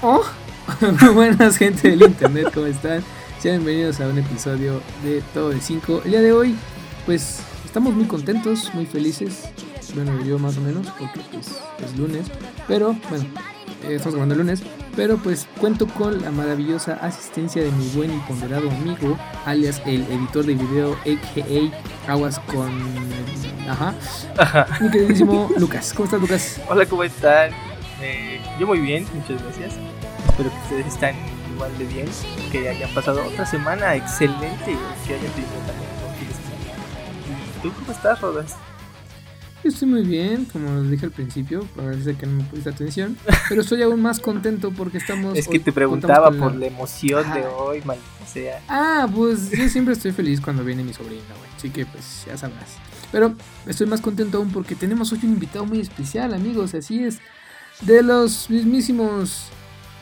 Oh, muy buenas gente del internet, ¿cómo están? Sean bienvenidos a un episodio de Todo de 5. El día de hoy, pues estamos muy contentos, muy felices. Bueno, yo más o menos, porque pues es lunes. Pero, bueno, eh, estamos grabando el lunes. Pero pues cuento con la maravillosa asistencia de mi buen y ponderado amigo, alias el editor de video, a.k.a. Aguas con... Ajá. Mi queridísimo Lucas. ¿Cómo estás, Lucas? Hola, ¿cómo están? Eh, yo muy bien, muchas gracias. Espero que ustedes estén igual de bien, que hayan pasado otra semana excelente, que hayan tenido también un. ¿Y tú cómo estás, Rodas? Yo estoy muy bien, como les dije al principio, parece que no me pusiste atención, pero estoy aún más contento porque estamos... Es que te preguntaba por la... emoción de hoy, maldita sea. Ah, pues yo siempre estoy feliz cuando viene mi sobrina, güey, así que pues ya sabrás. Pero estoy más contento aún porque tenemos hoy un invitado muy especial, amigos, así es de los mismísimos,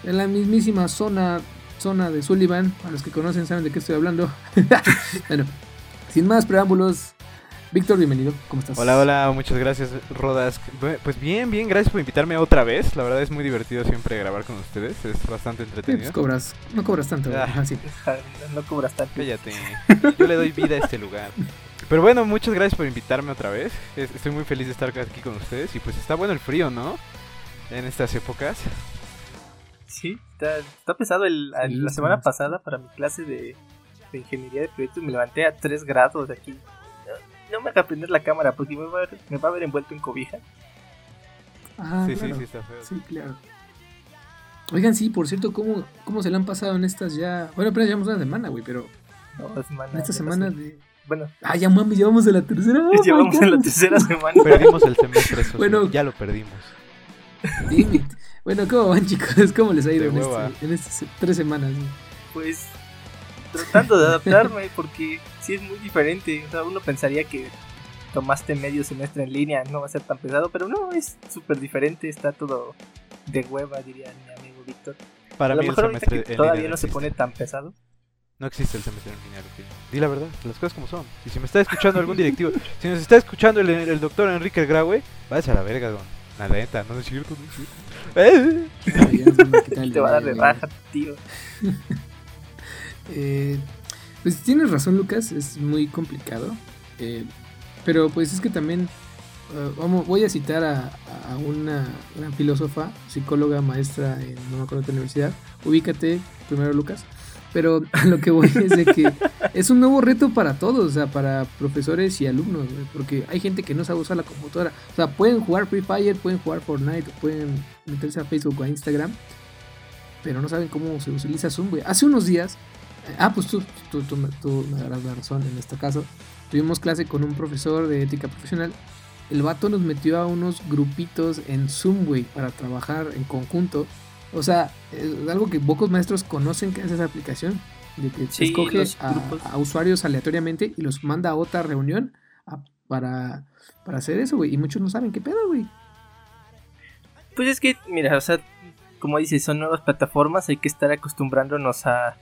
en la mismísima zona, zona de Sullivan, a los que conocen saben de qué estoy hablando. bueno, sin más preámbulos, Víctor, bienvenido, ¿cómo estás? Hola, hola, muchas gracias, Rodas. Pues bien, bien, gracias por invitarme otra vez. La verdad es muy divertido siempre grabar con ustedes, es bastante entretenido. pues cobras, no cobras tanto, ah, No cobras tanto. Cállate, yo le doy vida a este lugar. Pero bueno, muchas gracias por invitarme otra vez. Estoy muy feliz de estar aquí con ustedes y pues está bueno el frío, ¿no? En estas épocas. Sí, está, pesado. El, la semana pasada para mi clase de, ingeniería de proyectos me levanté a 3 grados de aquí. No, me haga prender la cámara porque me va, a, me va a ver envuelto en cobija. Ah, sí, sí, sí, está feo. Sí, claro. Oigan, sí, por cierto, ¿cómo, ¿cómo se le han pasado en estas ya? Bueno, apenas llevamos una semana, güey, pero. No, semana, en esta semana de. Bueno. Ah, ya mami, llevamos a la tercera. llevamos a la tercera semana. Perdimos el semestre, eso bueno, ya lo perdimos. Bueno, ¿cómo van chicos? ¿Cómo les ha ido en, este, en, estas tres semanas? Pues tratando de adaptarme porque sí es muy diferente. O sea, uno pensaría que tomaste medio semestre en línea no va a ser tan pesado, pero no, es súper diferente. Está todo de hueva, diría mi amigo Víctor. Para a lo mejor el semestre todavía no, se pone tan pesado. No existe el semestre en línea, Di la verdad, las cosas como son. Y si me está escuchando algún directivo, si nos está escuchando el, el doctor Enrique Graue, váyase a la verga, don. La neta, no es cierto, no es cierto. Te va a dar de baja, tío. eh, pues tienes razón, Lucas, es muy complicado. Eh, pero pues es que también uh, vamos, voy a citar a, a, una gran filósofa, psicóloga, maestra en no me acuerdo qué universidad. Ubícate primero, Lucas. Pero a lo que voy es de que es un nuevo reto para todos, o sea, para profesores y alumnos, porque hay gente que no sabe usar la computadora. O sea, pueden jugar Free Fire, pueden jugar Fortnite, pueden meterse a Facebook o a Instagram, pero no saben cómo se utiliza Zoom. Hace unos días, eh, ah, pues tú, tú, tú, me darás la razón en este caso. Tuvimos clase con un profesor de ética profesional. El vato nos metió a unos grupitos en Zoom, para trabajar en conjunto o sea, es algo que pocos maestros conocen que es esa aplicación. De que se escoge a, usuarios aleatoriamente y los manda a otra reunión para, para hacer eso, güey. Y muchos no saben qué pedo, güey. Pues es que, mira, o sea, como dices, son nuevas plataformas, hay que estar acostumbrándonos a,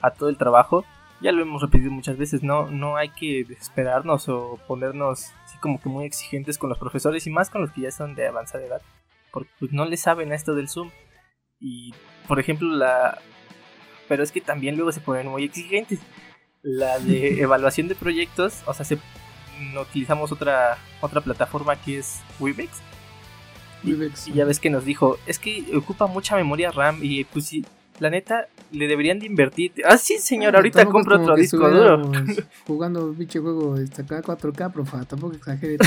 a todo el trabajo. Ya lo hemos repetido muchas veces, no, no hay que desesperarnos o ponernos así como que muy exigentes con los profesores y más con los que ya son de avanzada edad. Porque pues, no le saben a esto del Zoom. Y, por ejemplo, la... Pero es que también luego se ponen muy exigentes. La de evaluación de proyectos, o sea, se... no utilizamos otra, otra plataforma que es Webex. Y, ya ves que nos dijo, es que ocupa mucha memoria RAM y pues sí, la neta, le deberían de invertir. Ah, sí, señor, ahorita compro otro disco duro. Jugando pinche juego este, acá 4K, profa, tampoco exagere.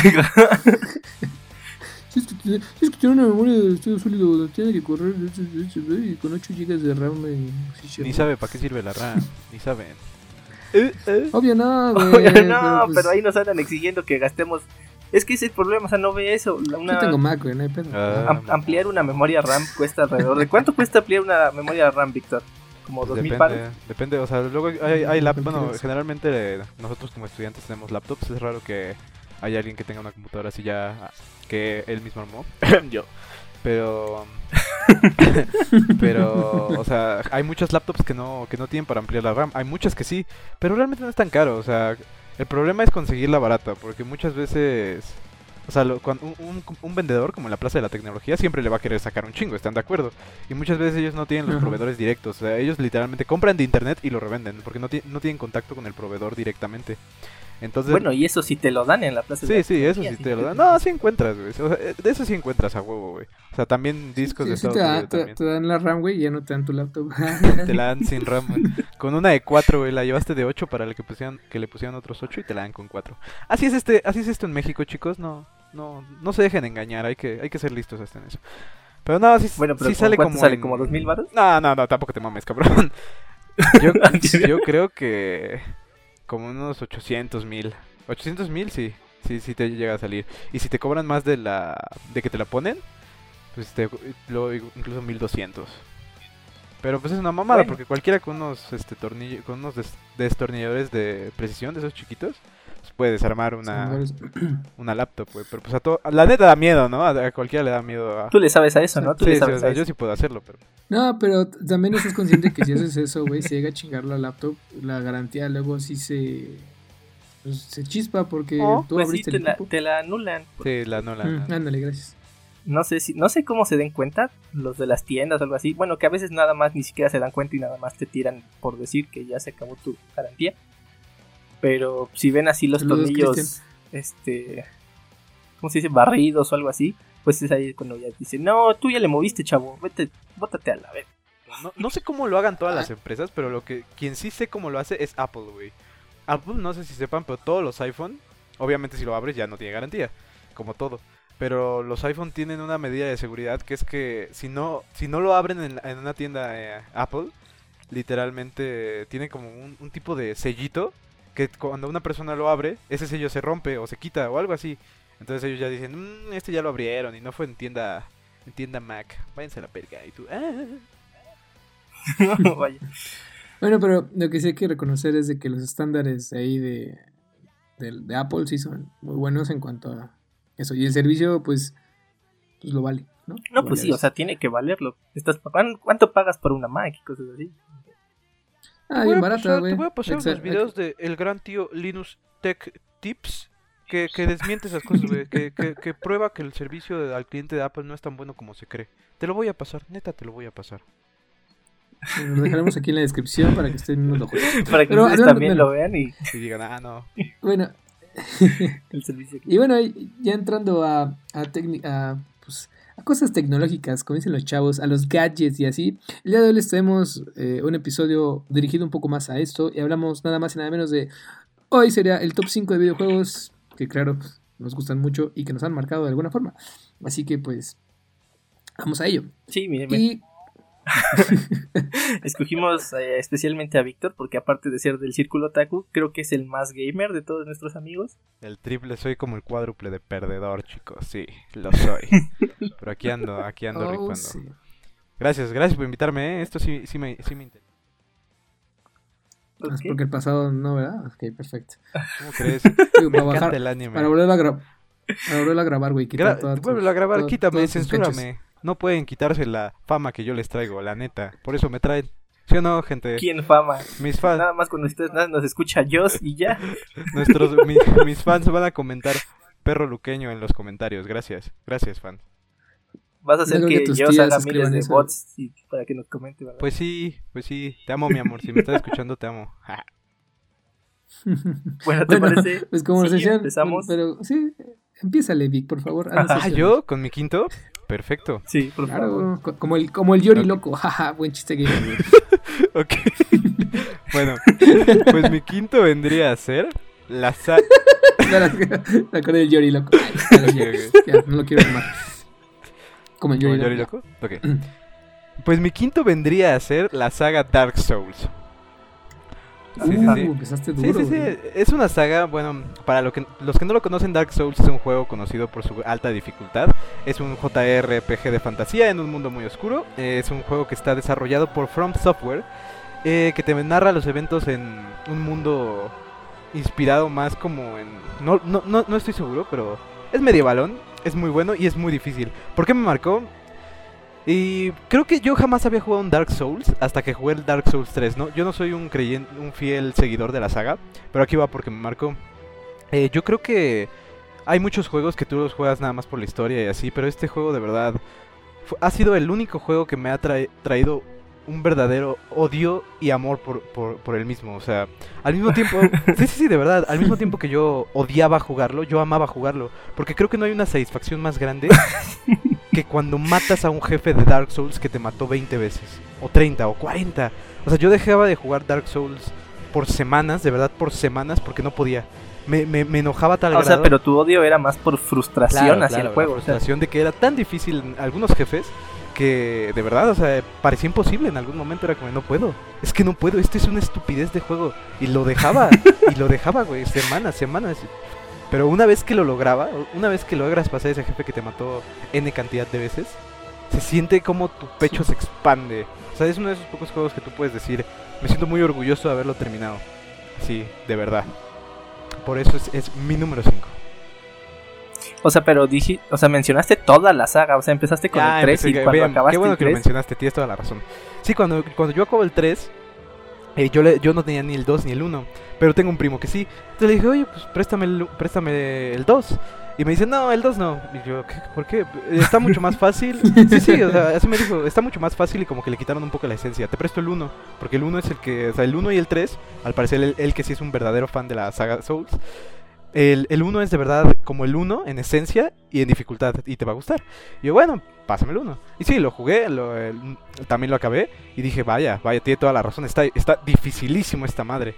Si es que, tiene una memoria de estado sólido, tiene que correr y con 8 GB de RAM. Ni sabe para qué sirve la RAM, ni saben. Eh, eh. Obvio no, güey. Obvio no, pues pero, ahí nos andan exigiendo que gastemos. Es que ese es el problema, o sea, no ve eso. Una... Yo tengo Mac, güey, no hay pedo. Ah, ampliar una memoria RAM cuesta alrededor. ¿De cuánto cuesta ampliar una memoria RAM, Víctor? Como 2000 depende, Depende, o sea, luego hay, hay laptops. Bueno, generalmente nosotros como estudiantes tenemos laptops. Es raro que hay alguien que tenga una computadora así ya que él mismo armó. Yo. Pero. pero, o sea, hay muchas laptops que no, que no tienen para ampliar la RAM. Hay muchas que sí, pero realmente no es tan caro. O sea, el problema es conseguir la barata, porque muchas veces O sea, lo- cuando un, un- un vendedor, como en la Plaza de la Tecnología, siempre le va a querer sacar un chingo, ¿están de acuerdo? Y muchas veces ellos no tienen los Ajá. proveedores directos. O sea, ellos literalmente compran de internet y lo revenden, porque no, ti- no tienen contacto con el proveedor directamente. Entonces, Bueno, y eso sí te lo dan en la plaza. de Sí, la sí, eso sí te lo dan. No, sí encuentras, güey. O sea, eh, de eso sí encuentras a huevo, güey. O sea, también discos Sí, de sí Estados te, Unidos te- también. te dan la RAM, güey, y ya no te dan tu laptop. Te la dan sin RAM, güey. Con una de 4, güey. La llevaste de 8 para el que, pusieran, que le pusieran otros 8 y te la dan con 4. Así es este, así es esto en México, chicos. No, no, no se dejen engañar. Hay que, hay que ser listos hasta en eso. Pero no, sí, Bueno, pero sí ¿como sale como. sale? en- ¿Como 2000 varos? No, no, no, tampoco te mames, cabrón. Yo, yo creo que como unos 800 mil. 800 mil, sí. Sí, sí te llega a salir. Y si te cobran más de la de que te la ponen, pues te, luego incluso 1200. Pero pues es una mamada Bueno. porque cualquiera con unos este tornillo, con unos des- destornilladores de precisión de esos chiquitos, puede desarmar una, una laptop, güey. Pero pues a todo, la neta da miedo, ¿no? A, a cualquiera le da miedo a... Tú le sabes a eso, ¿no? Tú Sí, le sí, sabes o sea, a yo sí puedo hacerlo, pero... No, pero también estás consciente que si haces eso, güey, si llega a chingar la laptop, la garantía luego sí se, pues, se chispa porque Oh, tú Pues sí, abriste te el la, equipo. te la anulan. Sí, la no la... Mm, ándale, gracias. No sé si, no sé cómo se den cuenta los de las tiendas o algo así. Bueno, que a veces nada más ni siquiera se dan cuenta y nada más te tiran por decir que ya se acabó tu garantía. Pero si ven así los Saludos, tornillos, este, ¿cómo se dice? Barridos o algo así. Pues es ahí cuando ya dicen, no, tú ya le moviste, chavo, vete, bótate a la vez. No, no sé cómo lo hagan todas Ah. las empresas, pero lo que quien sí sé cómo lo hace es Apple, güey. Apple, no sé si sepan, pero todos los iPhone, obviamente si lo abres ya no tiene garantía, como todo. Pero los iPhone tienen una medida de seguridad que es que si no, si no lo abren en, en una tienda eh, Apple, literalmente tiene como un, un tipo de sellito que cuando una persona lo abre, ese sello se rompe o se quita o algo así. Entonces ellos ya dicen, "Mm, este ya lo abrieron y no fue en tienda, en tienda Mac. Váyanse a la perga. Y tú, "Ah". Vaya. Bueno, pero lo que sí hay que reconocer es de que los estándares ahí de, de, de Apple sí son muy buenos en cuanto a eso. Y el servicio, pues, pues lo vale, ¿no? No, Lo pues vale sí, o sea, tiene que valerlo. Estás ¿Cuánto pagas por una Mac y cosas así? Ah, Te voy bien a barata, pasar- güey. Te voy a pasar unos videos de el gran tío Linus Tech Tips que, que desmiente esas cosas, güey. Que, que, que prueba que el servicio de- al cliente de Apple no es tan bueno como se cree. Te lo voy a pasar, neta, te lo voy a pasar. Lo dejaremos aquí en la descripción para que estén viendo los Para que Pero ustedes hablando- también bueno. lo vean y Y digan, ah, no. Bueno, el servicio. y bueno, ya entrando a, a, a, pues, a cosas tecnológicas, como dicen los chavos, a los gadgets y así, el día de hoy les traemos eh, un episodio dirigido un poco más a esto y hablamos nada más y nada menos de, hoy sería el top 5 de videojuegos que claro, pues, nos gustan mucho y que nos han marcado de alguna forma. Así que pues, vamos a ello. Sí, mire, mire, Y escogimos eh, especialmente a Víctor porque aparte de ser del círculo otaku, creo que es el más gamer de todos nuestros amigos. El triple soy como el cuádruple de perdedor, chicos. Sí, lo soy. Pero aquí ando, aquí ando Oh, rifando. sí. Gracias, gracias por invitarme, ¿eh? Esto sí, sí me, sí me interesa. Es Ok. porque el pasado no, ¿verdad? Ok, perfecto. ¿Cómo crees? Digo, para bajar, el anime. para volver a grabar. Para volver a grabar, güey. Gra- vuélvelo a grabar, quítame, censúrame. No pueden quitarse la fama que yo les traigo, la neta. Por eso me traen. ¿Sí o no, gente? ¿Quién fama? Mis fans, Nada más cuando ustedes nada nos escucha Joss y ya. nuestros, mi- mis fans van a comentar perro luqueño en los comentarios. Gracias, gracias, fan. Vas a hacer que, que tus Joss haga miles de eso. bots y- para que nos comente, ¿verdad? Pues sí, pues sí. Te amo, mi amor. Si me estás escuchando, te amo. bueno, ¿te Bueno, parece? Pues como nos Sí, decían, empezamos. pero sí, empiézale, Vic, por favor. ah, yo con mi quinto. Perfecto. Sí, por favor. Claro, co- como el, como el Yori loco, jaja, buen chiste que Ok. bueno, pues mi quinto vendría a ser la sa Me acordé del Yori loco. Ay, ya, ya, ya, no lo quiero tomar. Como el ¿Como Yori, Yori loco. loco? Ok. Pues mi quinto vendría a ser la saga Dark Souls. Sí, sí, Uh, sí. empezaste Sí, duro. sí, sí. güey. Es una saga, bueno, para lo que, los que no lo conocen, Dark Souls es un juego conocido por su alta dificultad. Es un JRPG de fantasía en un mundo muy oscuro. Eh, es un juego que está desarrollado por From Software, eh, que te narra los eventos en un mundo inspirado más como en... No, no, no, no estoy seguro, pero es medievalón, es muy bueno y es muy difícil. ¿Por qué me marcó? Y creo que yo jamás había jugado un Dark Souls hasta que jugué el Dark Souls 3, ¿no? Yo no soy un creyente, un fiel seguidor de la saga, pero aquí va porque me marcó. Eh, yo creo que hay muchos juegos que tú los juegas nada más por la historia y así, pero este juego de verdad fu- ha sido el único juego que me ha traído un verdadero odio y amor por, por, por el mismo. O sea, al mismo tiempo, sí, sí, sí, de verdad, al mismo tiempo que yo odiaba jugarlo, yo amaba jugarlo. Porque creo que no hay una satisfacción más grande que cuando matas a un jefe de Dark Souls que te mató 20 veces, o 30, o 40. O sea, yo dejaba de jugar Dark Souls por semanas, de verdad por semanas, porque no podía. Me, me, me enojaba tal O sea, pero tu odio era más por frustración Claro, hacia claro, el juego. La o sea, frustración de que era tan difícil en algunos jefes que de verdad, o sea, parecía imposible en algún momento. Era como, no puedo. Es que no puedo. Esto es una estupidez de juego. Y lo dejaba. y lo dejaba, güey. Semanas, semanas. Pero una vez que lo lograba, una vez que logras pasar ese jefe que te mató N cantidad de veces, se siente como tu pecho se expande. O sea, es uno de esos pocos juegos que tú puedes decir, me siento muy orgulloso de haberlo terminado. Sí, de verdad. Por eso es, es mi número 5. o sea, pero dije, o sea, mencionaste toda la saga. O sea, empezaste con Ah, el 3 y empecé- cuando bien, acabaste Qué bueno el que lo 3, mencionaste, tienes toda la razón. Sí, cuando, cuando yo acabo el 3, eh, yo, le- yo no tenía ni el 2 ni el 1, pero tengo un primo que sí. Entonces le dije, oye, pues préstame el, préstame el 2. Y me dice, no, el 2 no. Y yo, ¿qué? ¿por qué? Está mucho más fácil. Sí, sí, o sea, así me dijo, está mucho más fácil y como que le quitaron un poco la esencia. Te presto el 1, porque el 1 es el que, o sea, el 1 y el 3, al parecer el, el que sí es un verdadero fan de la saga Souls. El, el 1 es de verdad como el 1 en esencia y en dificultad y te va a gustar. Y yo, bueno, pásame el 1. Y sí, lo jugué, también lo acabé y dije, vaya, vaya, tiene toda la razón, está, está dificilísimo esta madre.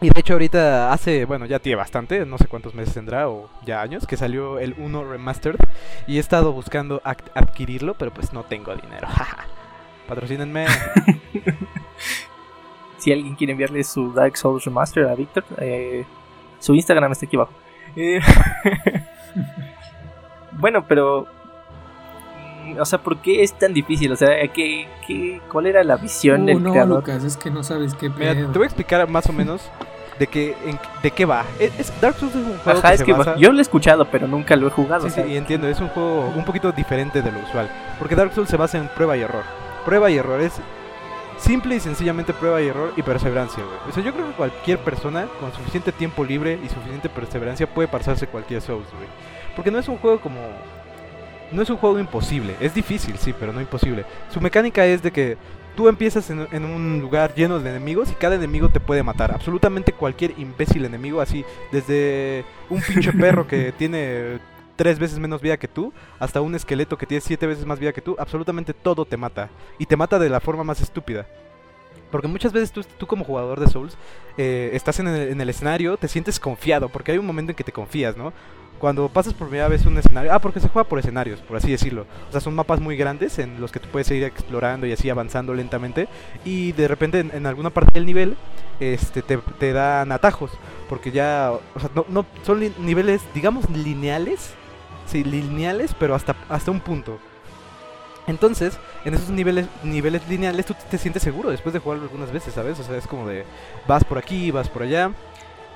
Y de hecho ahorita hace, bueno, ya tiene bastante, no sé cuántos meses tendrá o ya años, que salió el 1 Remastered y he estado buscando adquirirlo, pero pues no tengo dinero. Patrocínenme. si alguien quiere enviarle su Dark Souls Remaster a Víctor, eh, su Instagram está aquí abajo. Eh, bueno, pero. mm, O sea, ¿por qué es tan difícil? O sea, ¿qué, qué, ¿cuál era la visión Uh, del no, creador? Lucas, es que no sabes qué Mira, pedo. te voy a explicar más o menos de qué, en- de qué va. Es, es- Dark Souls es un juego Ajá, que es se que basa- yo lo he escuchado, pero nunca lo he jugado. Sí, o sí, y entiendo, es un juego un poquito diferente de lo usual. Porque Dark Souls se basa en prueba y error. Prueba y error es simple y sencillamente prueba y error y perseverancia, güey. O sea, yo creo que cualquier persona con suficiente tiempo libre y suficiente perseverancia puede pasarse cualquier Souls, güey. Porque no es un juego como... No es un juego imposible. Es difícil, sí, pero no imposible. Su mecánica es de que tú empiezas en, en un lugar lleno de enemigos y cada enemigo te puede matar. Absolutamente cualquier imbécil enemigo, así, desde un pinche perro que tiene tres veces menos vida que tú, hasta un esqueleto que tiene siete veces más vida que tú, absolutamente todo te mata. Y te mata de la forma más estúpida. Porque muchas veces tú, tú como jugador de Souls eh, estás en el, en el escenario, te sientes confiado, porque hay un momento en que te confías, ¿no? Cuando pasas por primera vez un escenario, ah, porque se juega por escenarios, por así decirlo. O sea, son mapas muy grandes en los que tú puedes ir explorando y así avanzando lentamente. Y de repente en, en alguna parte del nivel este, te, te dan atajos, porque ya, o sea, no, no son niveles, digamos, lineales. Sí, lineales, pero hasta, hasta un punto. Entonces, en esos niveles, niveles lineales tú te sientes seguro después de jugarlo algunas veces, ¿sabes? O sea, es como de vas por aquí, vas por allá.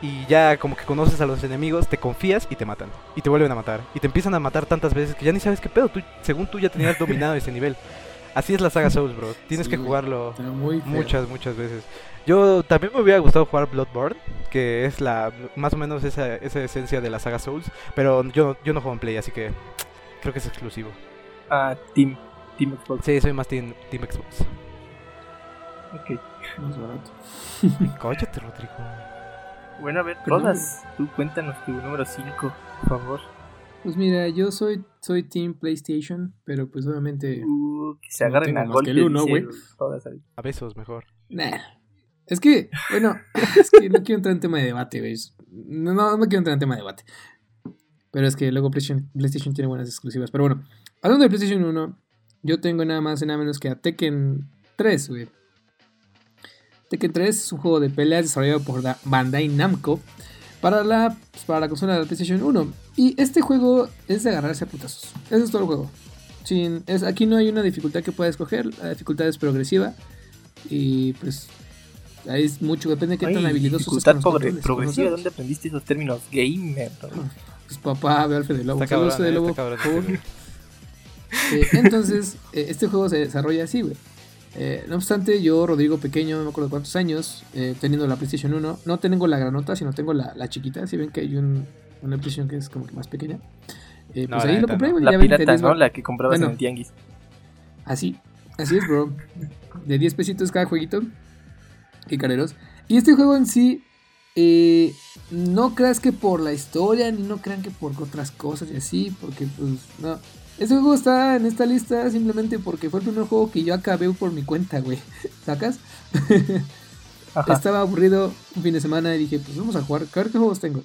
Y ya como que conoces a los enemigos, te confías y te matan. Y te vuelven a matar. Y te empiezan a matar tantas veces que ya ni sabes qué pedo. Tú, según tú ya tenías dominado ese nivel. Así es la saga Souls, bro. Tienes Sí, que jugarlo muchas, muchas veces. Yo también me hubiera gustado jugar Bloodborne, que es la más o menos esa, esa esencia de la saga Souls. Pero yo, yo no juego en Play, así que creo que es exclusivo. ah, Team, Team Xbox. Sí, soy más Team, team Xbox. ok. Más barato. Cállate, Rodrigo. Bueno, a ver, todas. Tú cuéntanos tu número 5, por favor. Pues mira, yo soy, soy Team PlayStation, pero pues obviamente. Uh, que se No agarren tengo a más golpe. que el uno, güey. A besos, mejor. Nah. Es que, bueno, es que no quiero entrar en tema de debate, güey. No, no, no quiero entrar en tema de debate. Pero es que luego PlayStation, PlayStation tiene buenas exclusivas. Pero bueno, hablando de PlayStation 1, yo tengo nada más y nada menos que a Tekken 3, güey. Tekken 3 es un juego de peleas desarrollado por Da- Bandai Namco para la, pues, para la consola de la PlayStation 1. Y este juego es de agarrarse a putazos. Eso es todo el juego. Sin, es, aquí no hay una dificultad que pueda escoger. La dificultad es progresiva. Y pues ahí es mucho, depende de qué tan Ay, habilidosos dificultad seas con los progre- progresiva. ¿Dónde aprendiste esos términos gamer? no? Pues papá, ve Alfred de Lobo. Cabrón, Fede eh, Lobo, cabrón. Eh, entonces, eh, este juego se desarrolla así, güey. Eh, no obstante, yo, Rodrigo Pequeño, no me acuerdo cuántos años, eh, teniendo la PlayStation 1, no tengo la granota, sino tengo la, la chiquita. Si ven que hay un, una PlayStation que es como que más pequeña. Eh, No, pues la ahí lo compré, no. La ya 20 pirata,10 ¿no? La que comprabas Bueno. en el tianguis. Así, así es, bro. De 10 pesitos cada jueguito. Qué careros. Y este juego en sí, eh, no creas que por la historia, ni no crean que por otras cosas y así, porque pues no. Este juego está en esta lista simplemente porque fue el primer juego que yo acabé por mi cuenta, güey. ¿Sacas? Ajá. Estaba aburrido un fin de semana y dije, pues vamos a jugar, a ver qué juegos tengo.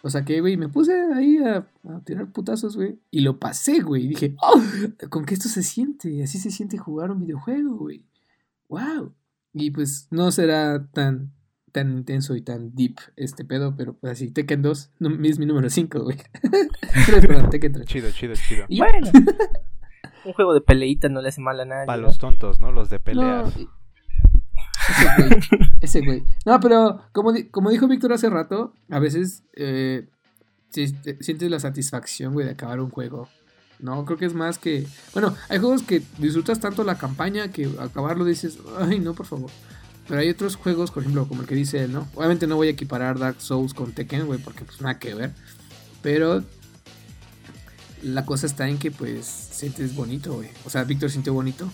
O saqué, güey, y me puse ahí a, a tirar putazos, güey. Y lo pasé, güey. Y dije, ¡oh! Con que esto se siente. Así se siente jugar un videojuego, güey. ¡Wow! Y pues no será tan, tan intenso y tan deep este pedo, pero pues así, Tekken 2 no, es mi número 5, güey. 3, perdón, Tekken 3. Chido, chido, chido. Y- Bueno. Un juego de peleita no le hace mal a nadie. Para ¿no? los tontos, ¿no? Los de peleas. No, ese güey, ese güey. No, pero como, di- como dijo Víctor hace rato, a veces eh, si- te- sientes la satisfacción, güey, de acabar un juego. No, creo que es más que... Bueno, hay juegos que disfrutas tanto la campaña que acabarlo dices, ay, no, por favor. Pero hay otros juegos, por ejemplo, como el que dice ¿no? Obviamente no voy a equiparar Dark Souls con Tekken, güey, porque pues nada que ver. Pero la cosa está en que pues sientes bonito, güey. O sea, Víctor sintió bonito.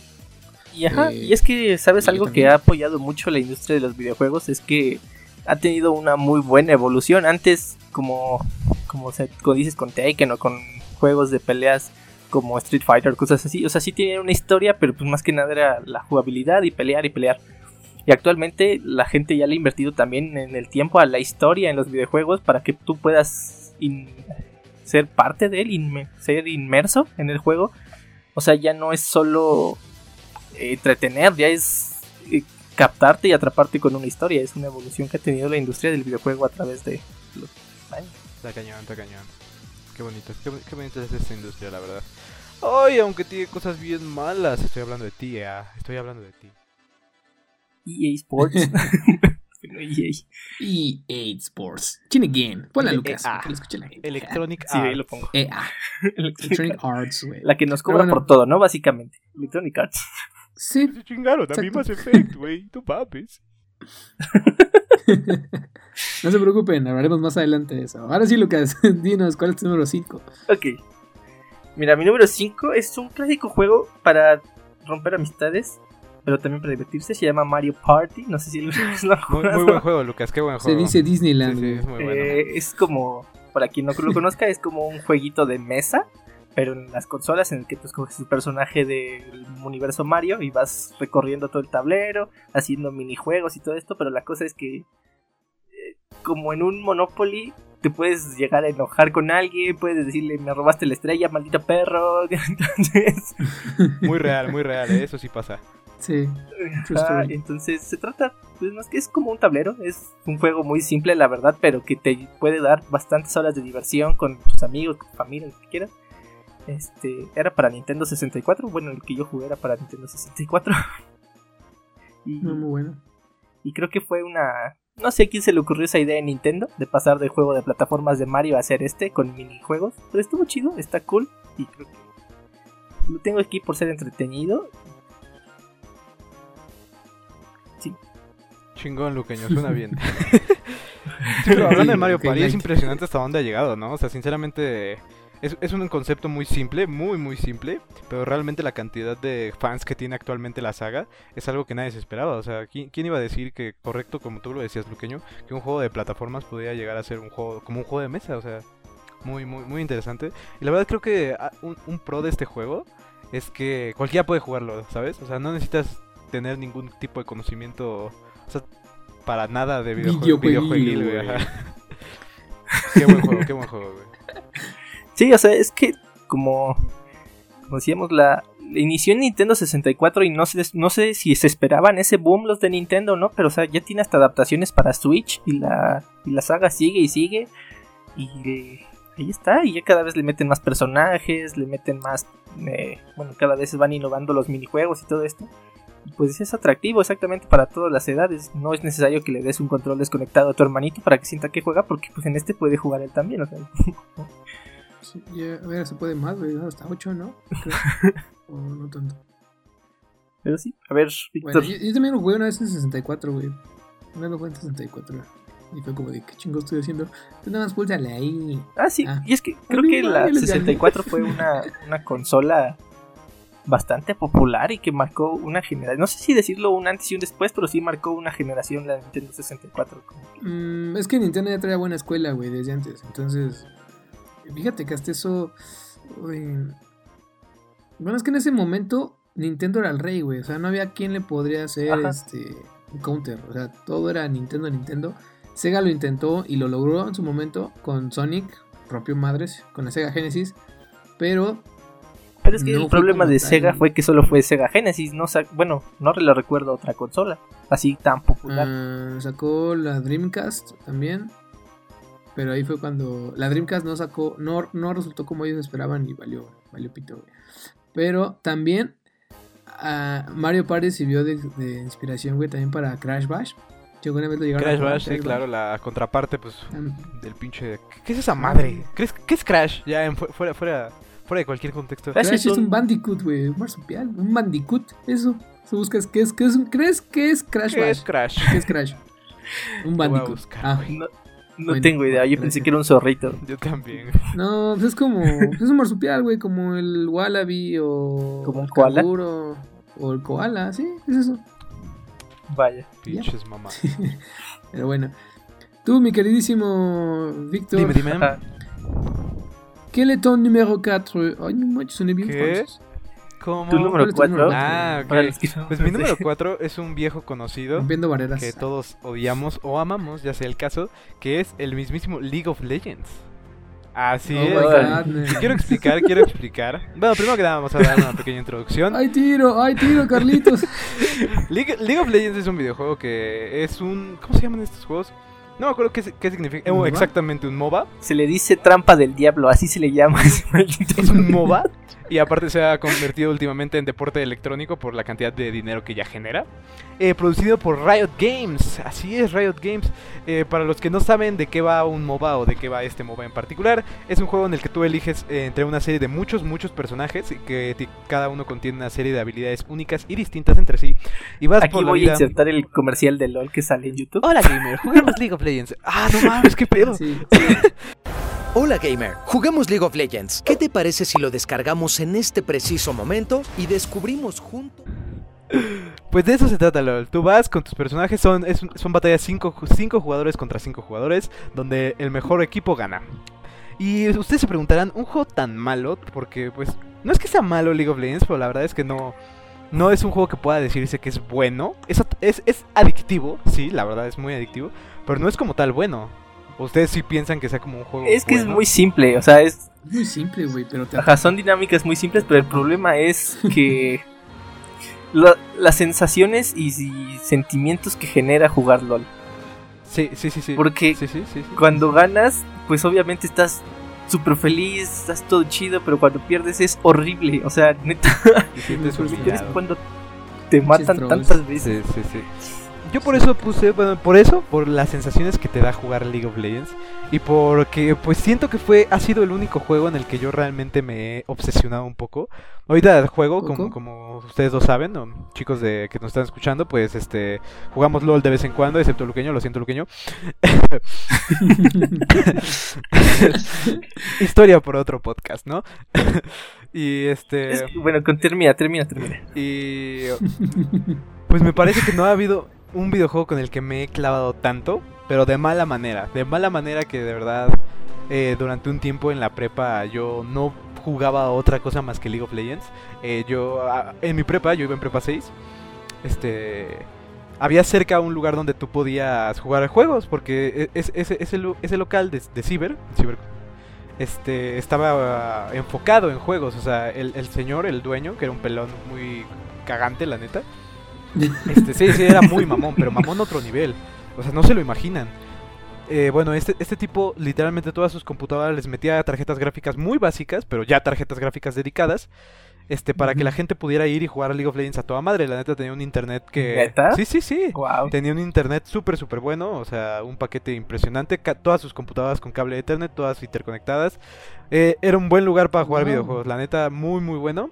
Y, ajá, Eh, y es que, ¿sabes algo que ha apoyado mucho la industria de los videojuegos? Es que ha tenido una muy buena evolución. Antes, como, como, se, como dices con Taken o con juegos de peleas como Street Fighter, cosas así. O sea, sí tienen una historia, pero pues más que nada era la jugabilidad y pelear y pelear. Y actualmente la gente ya le ha invertido también en el tiempo a la historia en los videojuegos para que tú puedas ser parte de él, inme- ser inmerso en el juego. O sea, ya no es solo eh, entretener, ya es eh, captarte y atraparte con una historia. Es una evolución que ha tenido la industria del videojuego a través de los años. Está cañón, está cañón. Qué bonito, qué, bonita es esta industria, la verdad. Ay, aunque tiene cosas bien malas. Estoy hablando de ti, ah, Estoy hablando de ti. EA Sports. EA. EA Sports. Chin again. Ponla, Eh, Lucas. que lo escuche la gente. Electronic Sí, ahí Arts. lo pongo. EA. Electronic Arts, güey. La que nos cobra bueno. por todo, ¿no? Básicamente. Electronic Arts. Sí. Se chingaron a mí Exacto. Mass Effect, güey. Tú papes. no se preocupen, hablaremos más adelante de eso. Ahora sí, Lucas, dinos, ¿cuál es tu número 5? Ok. Mira, mi número 5 es un clásico juego para romper amistades, pero también para divertirse. Se llama Mario Party. No sé si lo Muy, muy buen juego, Lucas. Qué buen Se juego. dice Disneyland, Sí, sí, güey. es muy bueno. Eh, es como, para quien no lo conozca, es como un jueguito de mesa, pero en las consolas en el que tú escoges el personaje del universo Mario y vas recorriendo todo el tablero, haciendo minijuegos y todo esto, pero la cosa es que, eh, como en un Monopoly, te puedes llegar a enojar con alguien, puedes decirle, me robaste la estrella, maldito perro, entonces... Muy real, muy real. eh, Eso sí pasa. Sí. Story. entonces se trata, pues más que es como un tablero, es un juego muy simple la verdad, pero que te puede dar bastantes horas de diversión con tus amigos, con tu familia, lo que quieras. Este, era para Nintendo 64, bueno, el que yo jugué era para Nintendo 64. y, muy bueno. y creo que fue una, no sé a quién se le ocurrió esa idea en Nintendo de pasar del juego de plataformas de Mario a hacer este con minijuegos, pero estuvo chido, está cool y creo que lo tengo aquí por ser entretenido. Chingón, Luqueño, suena bien. Sí, pero hablando de Mario Party, es impresionante hasta dónde ha llegado, ¿no? O sea, sinceramente, es, es un concepto muy simple, muy, muy simple, pero realmente la cantidad de fans que tiene actualmente la saga es algo que nadie se esperaba. O sea, ¿quién, quién iba a decir que, correcto, como tú lo decías, Luqueño, que un juego de plataformas podría llegar a ser un juego, como un juego de mesa? O sea, muy, muy, muy interesante. Y la verdad creo que ah, un, un pro de este juego es que cualquiera puede jugarlo, ¿sabes? O sea, no necesitas tener ningún tipo de conocimiento, o sea, para nada de videojue- Videojueguil, güey. qué buen juego, qué buen juego, güey. Sí, o sea, es que como, como decíamos, la, inició en Nintendo 64 y no sé, no sé si se esperaban ese boom los de Nintendo no, pero o sea, ya tiene hasta adaptaciones para Switch y la, y la saga sigue y sigue. Y eh, ahí está, y ya cada vez le meten más personajes, le meten más, eh, bueno, cada vez van innovando los minijuegos y todo esto. Pues es atractivo exactamente para todas las edades. No es necesario que le des un control desconectado a tu hermanito para que sienta que juega, porque pues en este puede jugar él también. O sea, Sí, ya, a ver, se puede más, güey. Hasta 8, ¿no? O no tanto. Pero sí, a ver, Bueno, Víctor. yo, yo también lo jugué una vez en 64, güey. Una vez lo jugué en 64. Y fue como de, ¿qué chingo estoy haciendo? Tú nada más púlsale ahí. Ah, sí, Ah. y es que creo que la ahí les gané. 64 fue una, una consola bastante popular y que marcó una generación. No sé si decirlo un antes y un después, pero sí marcó una generación la Nintendo 64. Mm, es que Nintendo ya traía buena escuela, güey, desde antes. Entonces, fíjate que hasta eso. uy, bueno, es que en ese momento Nintendo era el rey, güey. O sea, no había quien le podría hacer Ajá. este un counter. O sea, todo era Nintendo, Nintendo. Sega lo intentó y lo logró en su momento con Sonic, rompió madres, con la Sega Genesis. Pero Pero es que No el problema de tal. Sega fue que solo fue Sega Genesis. No bueno, no lo recuerdo otra consola así tan popular. Ah, sacó la Dreamcast también. Pero ahí fue cuando la Dreamcast no sacó, no, no resultó como ellos esperaban y valió, valió pito, güey. Pero también ah, Mario Party sirvió de, de inspiración, güey, también para Crash Bash. Yo alguna vez lo llegaron a Crash Bash, sí, claro, la contraparte, pues, del pinche... ¿Qué es esa madre? ¿Crees, ¿Qué es Crash? Ya, en fuera, fuera, fuera de cualquier contexto. Crash Crash es un un- Bandicoot, güey, un marsupial, un Bandicoot, eso. Si buscas qué es, qué es un, ¿crees que es Crash ¿Qué Bash? es Crash? ¿Qué es Crash? Un Bandicoot. buscar, Ah. No, no Bueno, tengo idea, yo pensé gracias. que era un zorrito. Yo también. No, pues es como. Es un marsupial, güey, como el wallaby o. ¿Como un el koala? canguro, O el koala, sí, es eso. Vaya. Pinches mamá. Pero bueno. Tú, mi queridísimo Víctor. Dime, dime. Ajá. ¿Quel est ton numéro 4? Ay, no manches, soné bien ¿Qué? ¿Cómo? Tu ¿Cuál número es tu 4. número Ah, ok. Pues mi número 4 es un viejo conocido Rompiendo barreras. que todos odiamos o amamos, ya sea el caso, que es el mismísimo League of Legends. Así Oh es. God. Quiero explicar, quiero explicar. Bueno, primero que nada vamos a dar una pequeña introducción. ¡Ay, tiro! ¡Ay, tiro, Carlitos! League, League of Legends es un videojuego que es un... ¿Cómo se llaman estos juegos? No me acuerdo qué, qué significa. Exactamente, un MOBA. Se le dice trampa del diablo, así se le llama. ese maldito Es un. MOBA. Y aparte se ha convertido últimamente en deporte electrónico por la cantidad de dinero que ya genera. Eh, producido por Riot Games. Así es, Riot Games. Eh, para los que no saben de qué va un MOBA o de qué va este MOBA en particular, es un juego en el que tú eliges eh, entre una serie de muchos, muchos personajes y que cada uno contiene una serie de habilidades únicas y distintas entre sí. Y vas Aquí por la voy vida... a insertar el comercial de LOL que sale en YouTube. Hola gamer, juguemos League of Legends. Ah, no mames, qué pedo. Sí. Hola gamer, juguemos League of Legends. ¿Qué te parece si lo descargamos en este preciso momento y descubrimos juntos? Pues de eso se trata LOL. Tú vas con tus personajes, son, son batallas 5 cinco jugadores contra 5 jugadores, donde el mejor equipo gana. Y ustedes se preguntarán, ¿un juego tan malo? Porque pues no es que sea malo League of Legends, pero la verdad es que no, no es un juego que pueda decirse que es bueno. Es, es, es adictivo, sí, la verdad es muy adictivo, pero no es como tal bueno. Ustedes sí piensan que sea como un juego Es que es muy simple, o sea, es muy simple, güey, pero te Ajá, son dinámicas muy simples, pero el problema es que las sensaciones y, y sentimientos que genera jugar LOL. Sí, sí, sí, sí. Porque Sí, sí, sí, sí. cuando ganas, pues obviamente estás súper feliz, estás todo chido, pero cuando pierdes es horrible. O sea, neta, Te cuando te matan tantas veces. Sí, sí, sí. Yo por eso puse, bueno, por eso, por las sensaciones que te da jugar League of Legends y porque pues siento que fue ha sido el único juego en el que yo realmente me he obsesionado un poco. Ahorita juego como, como ustedes lo saben, ¿no? chicos de que nos están escuchando, pues este jugamos LoL de vez en cuando, excepto Luqueño, lo siento Luqueño. Historia por otro podcast, ¿no? y este Es bueno, con, termina, termina, termina. y pues me parece que no ha habido un videojuego con el que me he clavado tanto, pero de mala manera. De mala manera que de verdad eh, durante un tiempo en la prepa yo no jugaba otra cosa más que League of Legends. Eh, yo en mi prepa, yo iba en prepa 6, este había cerca un lugar donde tú podías jugar juegos porque e- es- ese, ese, lu- ese local de, de este, estaba enfocado en juegos. O sea, el, el señor, el dueño, que era un pelón muy cagante, la neta. Este, sí, sí, era muy mamón, pero mamón a otro nivel. O sea, no se lo imaginan. Eh, bueno, este, este tipo literalmente todas sus computadoras les metía tarjetas gráficas muy básicas, pero ya tarjetas gráficas dedicadas. Este, para que la gente pudiera ir y jugar a League of Legends a toda madre. La neta tenía un internet que. ¿Neta? Sí, sí, sí. Wow. Tenía un internet súper, súper bueno, o sea, un paquete impresionante, ca- todas sus computadoras con cable Ethernet, todas interconectadas. Eh, era un buen lugar para jugar Wow. videojuegos, la neta, muy, muy bueno.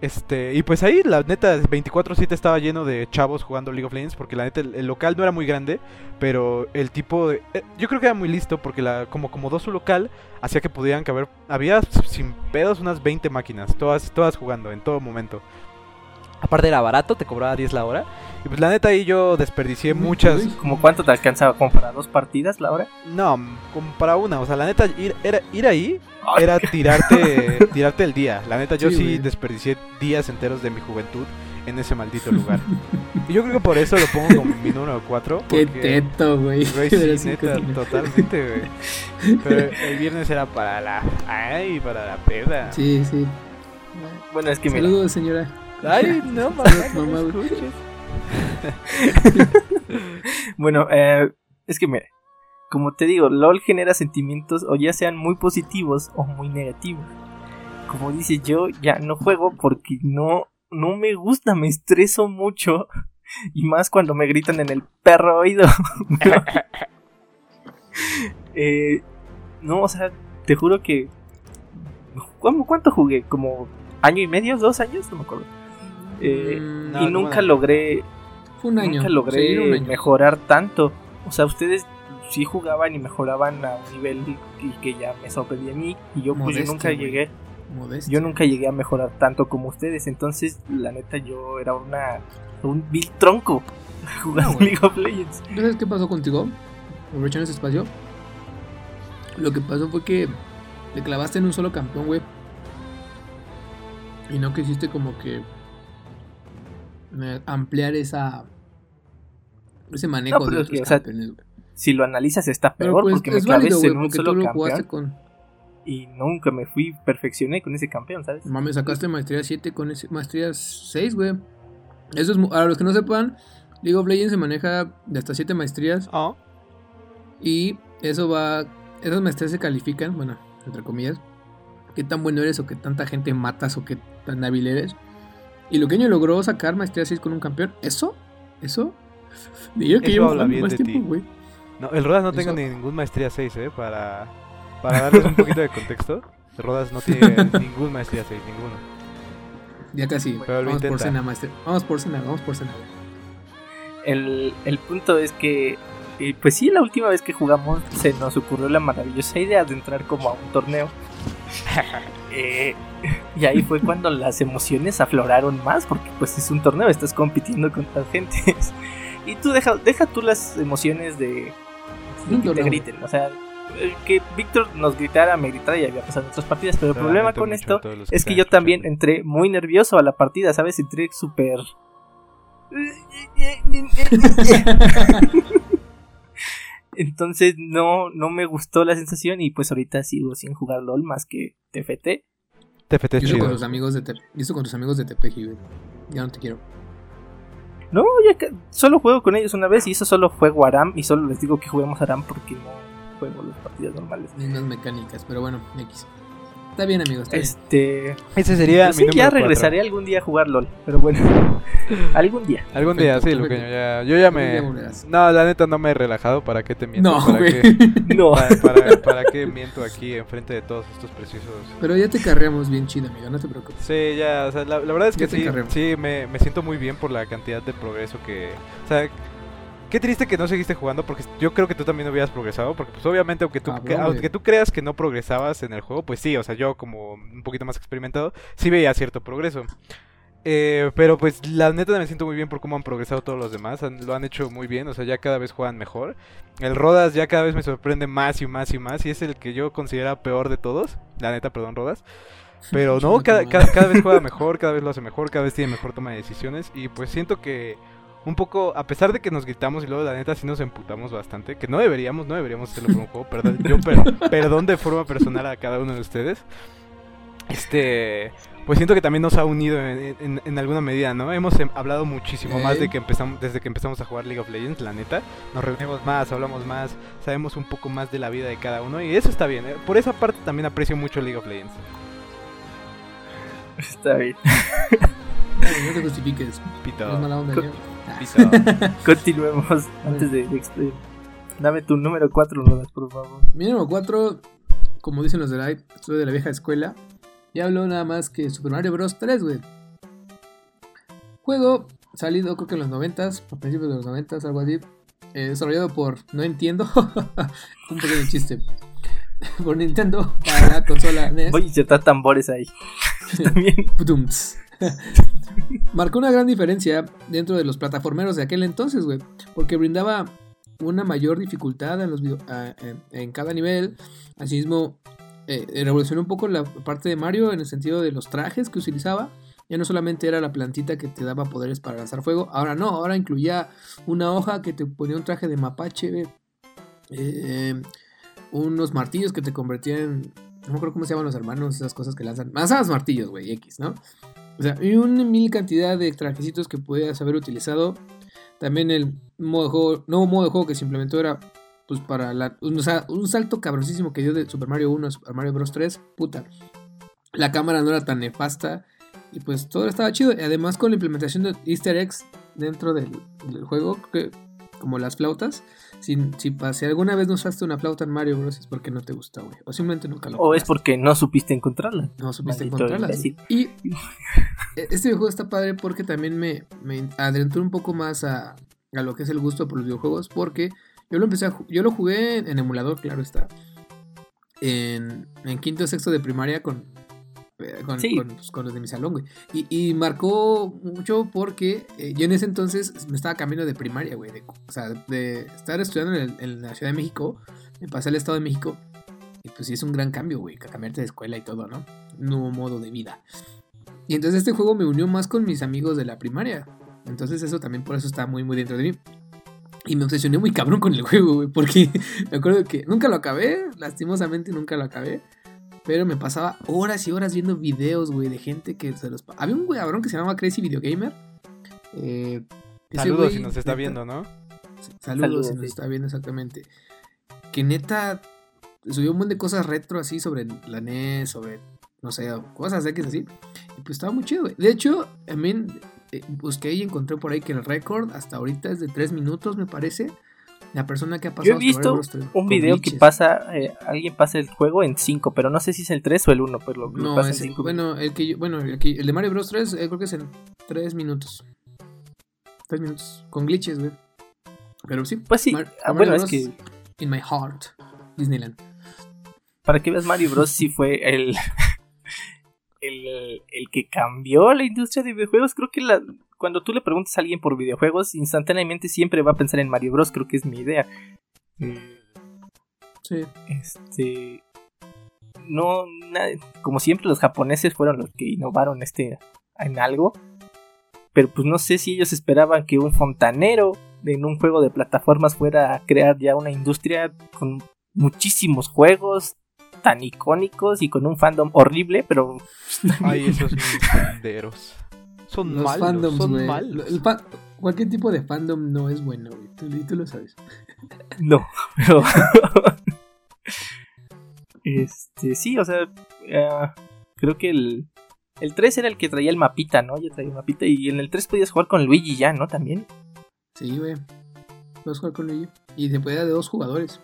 Este, y pues ahí la neta 24/7 estaba lleno de chavos jugando League of Legends porque la neta el, local no era muy grande, pero el tipo de eh, yo creo que era muy listo porque la como acomodó su local hacía que pudieran caber había sin pedos unas 20 máquinas, todas todas jugando en todo momento. Aparte era barato, te cobraba 10 la hora. Y pues la neta ahí yo desperdicié muchas. ¿Como cuánto te alcanzaba? ¿Como para dos partidas la hora? No, como para una, o sea, la neta ir, era, ir ahí era tirarte tirarte el día. La neta yo Sí, desperdicié días enteros de mi juventud en ese maldito lugar. y yo creo que por eso lo pongo como mi número 4. Qué teto, güey. Sí, neta, totalmente, güey. Pero el viernes era para la... Ay, para la peda. Sí, sí. Bueno, es que mira, Saludos, señora. Ay, no, mamá, Saludos, no me escuches. bueno, eh, es que mira, como te digo, LOL genera sentimientos o ya sean muy positivos o muy negativos. Como dices, yo ya no juego porque no, no me gusta, me estreso mucho. Y más cuando me gritan en el perro oído. Eh, no, o sea, te juro que... ¿Cómo- ¿Cuánto jugué? ¿Como año y medio? ¿Dos años? No me acuerdo. Eh, Mm, no, y nunca logré Fue un año. nunca logré era un año. mejorar tanto. O sea, ustedes sí jugaban y mejoraban a un nivel y que ya me sorprendía a mí. Y yo, pues, yo nunca güey. llegué. Modesto. Yo nunca llegué a mejorar tanto como ustedes. Entonces, la neta, yo era una un vil tronco jugando No. League of Legends. ¿Sabes qué pasó contigo? Aprovechando ese espacio. Lo que pasó fue que te clavaste en un solo campeón, güey. Y no quisiste como que ampliar esa ese manejo No, pero de es que, o sea, campeones, güey. Si lo analizas, está peor pues porque me es clavé válido, güey, en un porque tú solo lo campeón jugaste con... y nunca me fui, perfeccioné con ese campeón, ¿sabes? Mami, sacaste maestría 7 con ese, maestría 6, güey. Eso es... Para los que no sepan, League of Legends se maneja de hasta 7 maestrías. Oh, Y eso va. Esas maestrías se califican, bueno, entre comillas. Qué tan bueno eres o qué tanta gente matas o qué tan hábil eres. Y lo que Ño logró sacar maestría 6 con un campeón, eso, eso. Ni yo que Eso llevo más de tiempo, ti. güey. No, el Rodas no tengo ningún maestría 6, ¿eh? Para, para darles un poquito de contexto. El Rodas no tiene ningún maestría 6, ninguno. Ya casi. Pero vamos por cena, maestría. Vamos por cena, vamos por cena. El, el punto es que, eh, pues sí, la última vez que jugamos se nos ocurrió la maravillosa idea de entrar como a un torneo. Eh, y ahí fue cuando las emociones afloraron más, porque pues es un torneo, estás compitiendo contra gente. y tú deja, deja tú las emociones de, que te griten, o sea, eh, que Víctor nos gritara, me gritara y había pasado en otras partidas, pero el Lo problema con esto es que yo también entré muy nervioso a la partida, ¿sabes? Entré súper... Entonces no, no me gustó la sensación y pues ahorita sigo sin jugar LOL más que TFT. TFT es con chido. tus amigos de eso con tus amigos de Tepeji, güey. Ya no te quiero. No, ya que solo juego con ellos una vez y eso solo juego Aram y solo les digo que juguemos Aram porque no juego las partidas normales. Mismas mecánicas, pero bueno, X. Está bien, amigos. Está bien. Este... Ese sería pues mi sí, número ya cuatro. regresaré algún día a jugar LOL, pero bueno, algún día. Algún día, sí, que ya, yo ya me... No, la neta no me he relajado, ¿para qué te miento? No, ¿Para güey. qué, No. para, para- para qué miento aquí enfrente de todos estos preciosos? Pero ya te carreamos bien chido, amigo, no te preocupes. Sí, ya, o sea, la, la verdad es que Ya sí, sí me, me siento muy bien por la cantidad de progreso que... O sea, qué triste que no seguiste jugando porque yo creo que tú también hubieras progresado porque pues obviamente aunque tú, Cabrón, güey. aunque tú creas que no progresabas en el juego, pues sí, o sea, yo como un poquito más experimentado, sí veía cierto progreso. Eh, pero pues la neta me siento muy bien por cómo han progresado todos los demás, han- lo han hecho muy bien, o sea, ya cada vez juegan mejor. El Rodas ya cada vez me sorprende más y más y más y es el que yo considero peor de todos, la neta, perdón, Rodas. Pero no, cada, cada, cada vez juega mejor, cada vez lo hace mejor, cada vez tiene mejor toma de decisiones. Y pues siento que un poco, a pesar de que nos gritamos y luego la neta sí nos emputamos bastante, que no deberíamos, no deberíamos hacerlo por un juego, perdón, yo per- perdón de forma personal a cada uno de ustedes. Este, pues siento que también nos ha unido en, en- en alguna medida, ¿no? Hemos em, hablado muchísimo más de que empezamos, desde que empezamos a jugar League of Legends, la neta. Nos reunimos más, hablamos más, sabemos un poco más de la vida de cada uno y eso está bien. ¿eh? Por esa parte también aprecio mucho League of Legends. Está bien. No te justifiques. Pito. Es mala onda, Co- yo. Continuemos antes de, de Dame tu número 4, Rodas, por favor. Mi número 4, como dicen los de Live, soy de la vieja escuela. Y hablo nada más que Super Mario Bros. 3, güey. Juego salido creo que en los 90s, a principios de los 90s, algo así. eh, desarrollado por, no entiendo, un pequeño chiste. por Nintendo para la consola NES. Voy a insertar tambores ahí. También. Marcó una gran diferencia dentro de los plataformeros de aquel entonces, güey. Porque brindaba una mayor dificultad en, cada nivel. Asimismo, eh, revolucionó un poco la parte de Mario en el sentido de los trajes que utilizaba. Ya no solamente era la plantita que te daba poderes para lanzar fuego. Ahora no, ahora incluía una hoja que te ponía un traje de mapache, güey. Eh, unos martillos que te convertían en. No me acuerdo cómo se llaman los hermanos, esas cosas que lanzan. Lanzabas martillos, güey, X, ¿no? O sea, y una mil cantidad de trajecitos que podías haber utilizado. También el nuevo modo de juego que se implementó era pues para la, un, o sea, un salto cabrosísimo que dio de Super Mario 1 a Super Mario Bros 3, puta. La cámara no era tan nefasta y pues todo estaba chido. Y además con la implementación de easter eggs dentro del, juego, como las flautas, si, si, si alguna vez no usaste una flauta en Mario Bros es porque no te gusta, güey. O simplemente nunca lo O es porque no supiste encontrarla. No supiste Maldito imbécil. Y e- este videojuego está padre porque también me, me adentró un poco más a, a lo que es el gusto por los videojuegos. Porque yo lo empecé a yo lo jugué en, emulador, claro está. En, en quinto o sexto de primaria con, con, Sí. con, pues, con los de mi salón, güey. Y, y marcó mucho porque eh, yo en ese entonces me estaba cambiando de primaria, güey. de- o sea, de estar estudiando en, el- en la Ciudad de México, me pasé al Estado de México. Y pues sí es un gran cambio, güey, cambiarte de escuela y todo, ¿no? Nuevo modo de vida. Y entonces este juego me unió más con mis amigos de la primaria. Entonces eso también por eso está muy, muy dentro de mí. Y me obsesioné muy cabrón con el juego, güey, porque me acuerdo que nunca lo acabé, lastimosamente nunca lo acabé. Pero me pasaba horas y horas viendo videos, güey, de gente que se los... Había un güey cabrón que se llamaba Crazy Video Gamer. Eh, Saludos güey, si nos está neta- viendo, ¿no? Saludos, Saludos, si nos sí. está viendo exactamente. Que neta subió un montón de cosas retro así sobre la NES, sobre, no sé, cosas X así. Y pues estaba muy chido, güey. De hecho, también eh, busqué y encontré por ahí que el récord hasta ahorita es de 3 minutos, me parece. La persona que ha pasado Yo he visto Mario Bros. 3 un video que glitches. pasa, eh, alguien pasa el juego en 5, pero no sé si es el 3 o el 1, pero lo, No, pasa en ese- 5. bueno, el que yo- bueno, el, que- el de Mario Bros 3 eh, creo que es en 3 minutos. 3 minutos. Con glitches, güey. Pero sí. Pues sí, Mar- ah, bueno, es Bros. que In my heart. Disneyland. para que veas Mario Bros. sí fue el, el, el que cambió la industria de videojuegos. Creo que la, cuando tú le preguntas a alguien por videojuegos, instantáneamente siempre va a pensar en Mario Bros. Creo que es mi idea. Sí. Este. No, na- como siempre, los japoneses fueron los que innovaron este en algo. Pero pues no sé si ellos esperaban que un fontanero en un juego de plataformas fuera a crear ya una industria con muchísimos juegos tan icónicos y con un fandom horrible, pero Ay, esos Nintenderos. Son Los malos, fandoms, son güey. malos. El fa- Cualquier tipo de fandom no es bueno, güey. Tú, y tú lo sabes. no. Pero este, sí, o sea, eh, creo que el el 3 era el que traía el mapita, ¿no? Ya traía el mapita y en el 3 podías jugar con Luigi ya, ¿no? También. Sí, güey. Puedes jugar con Luigi. Y se podía de dos jugadores.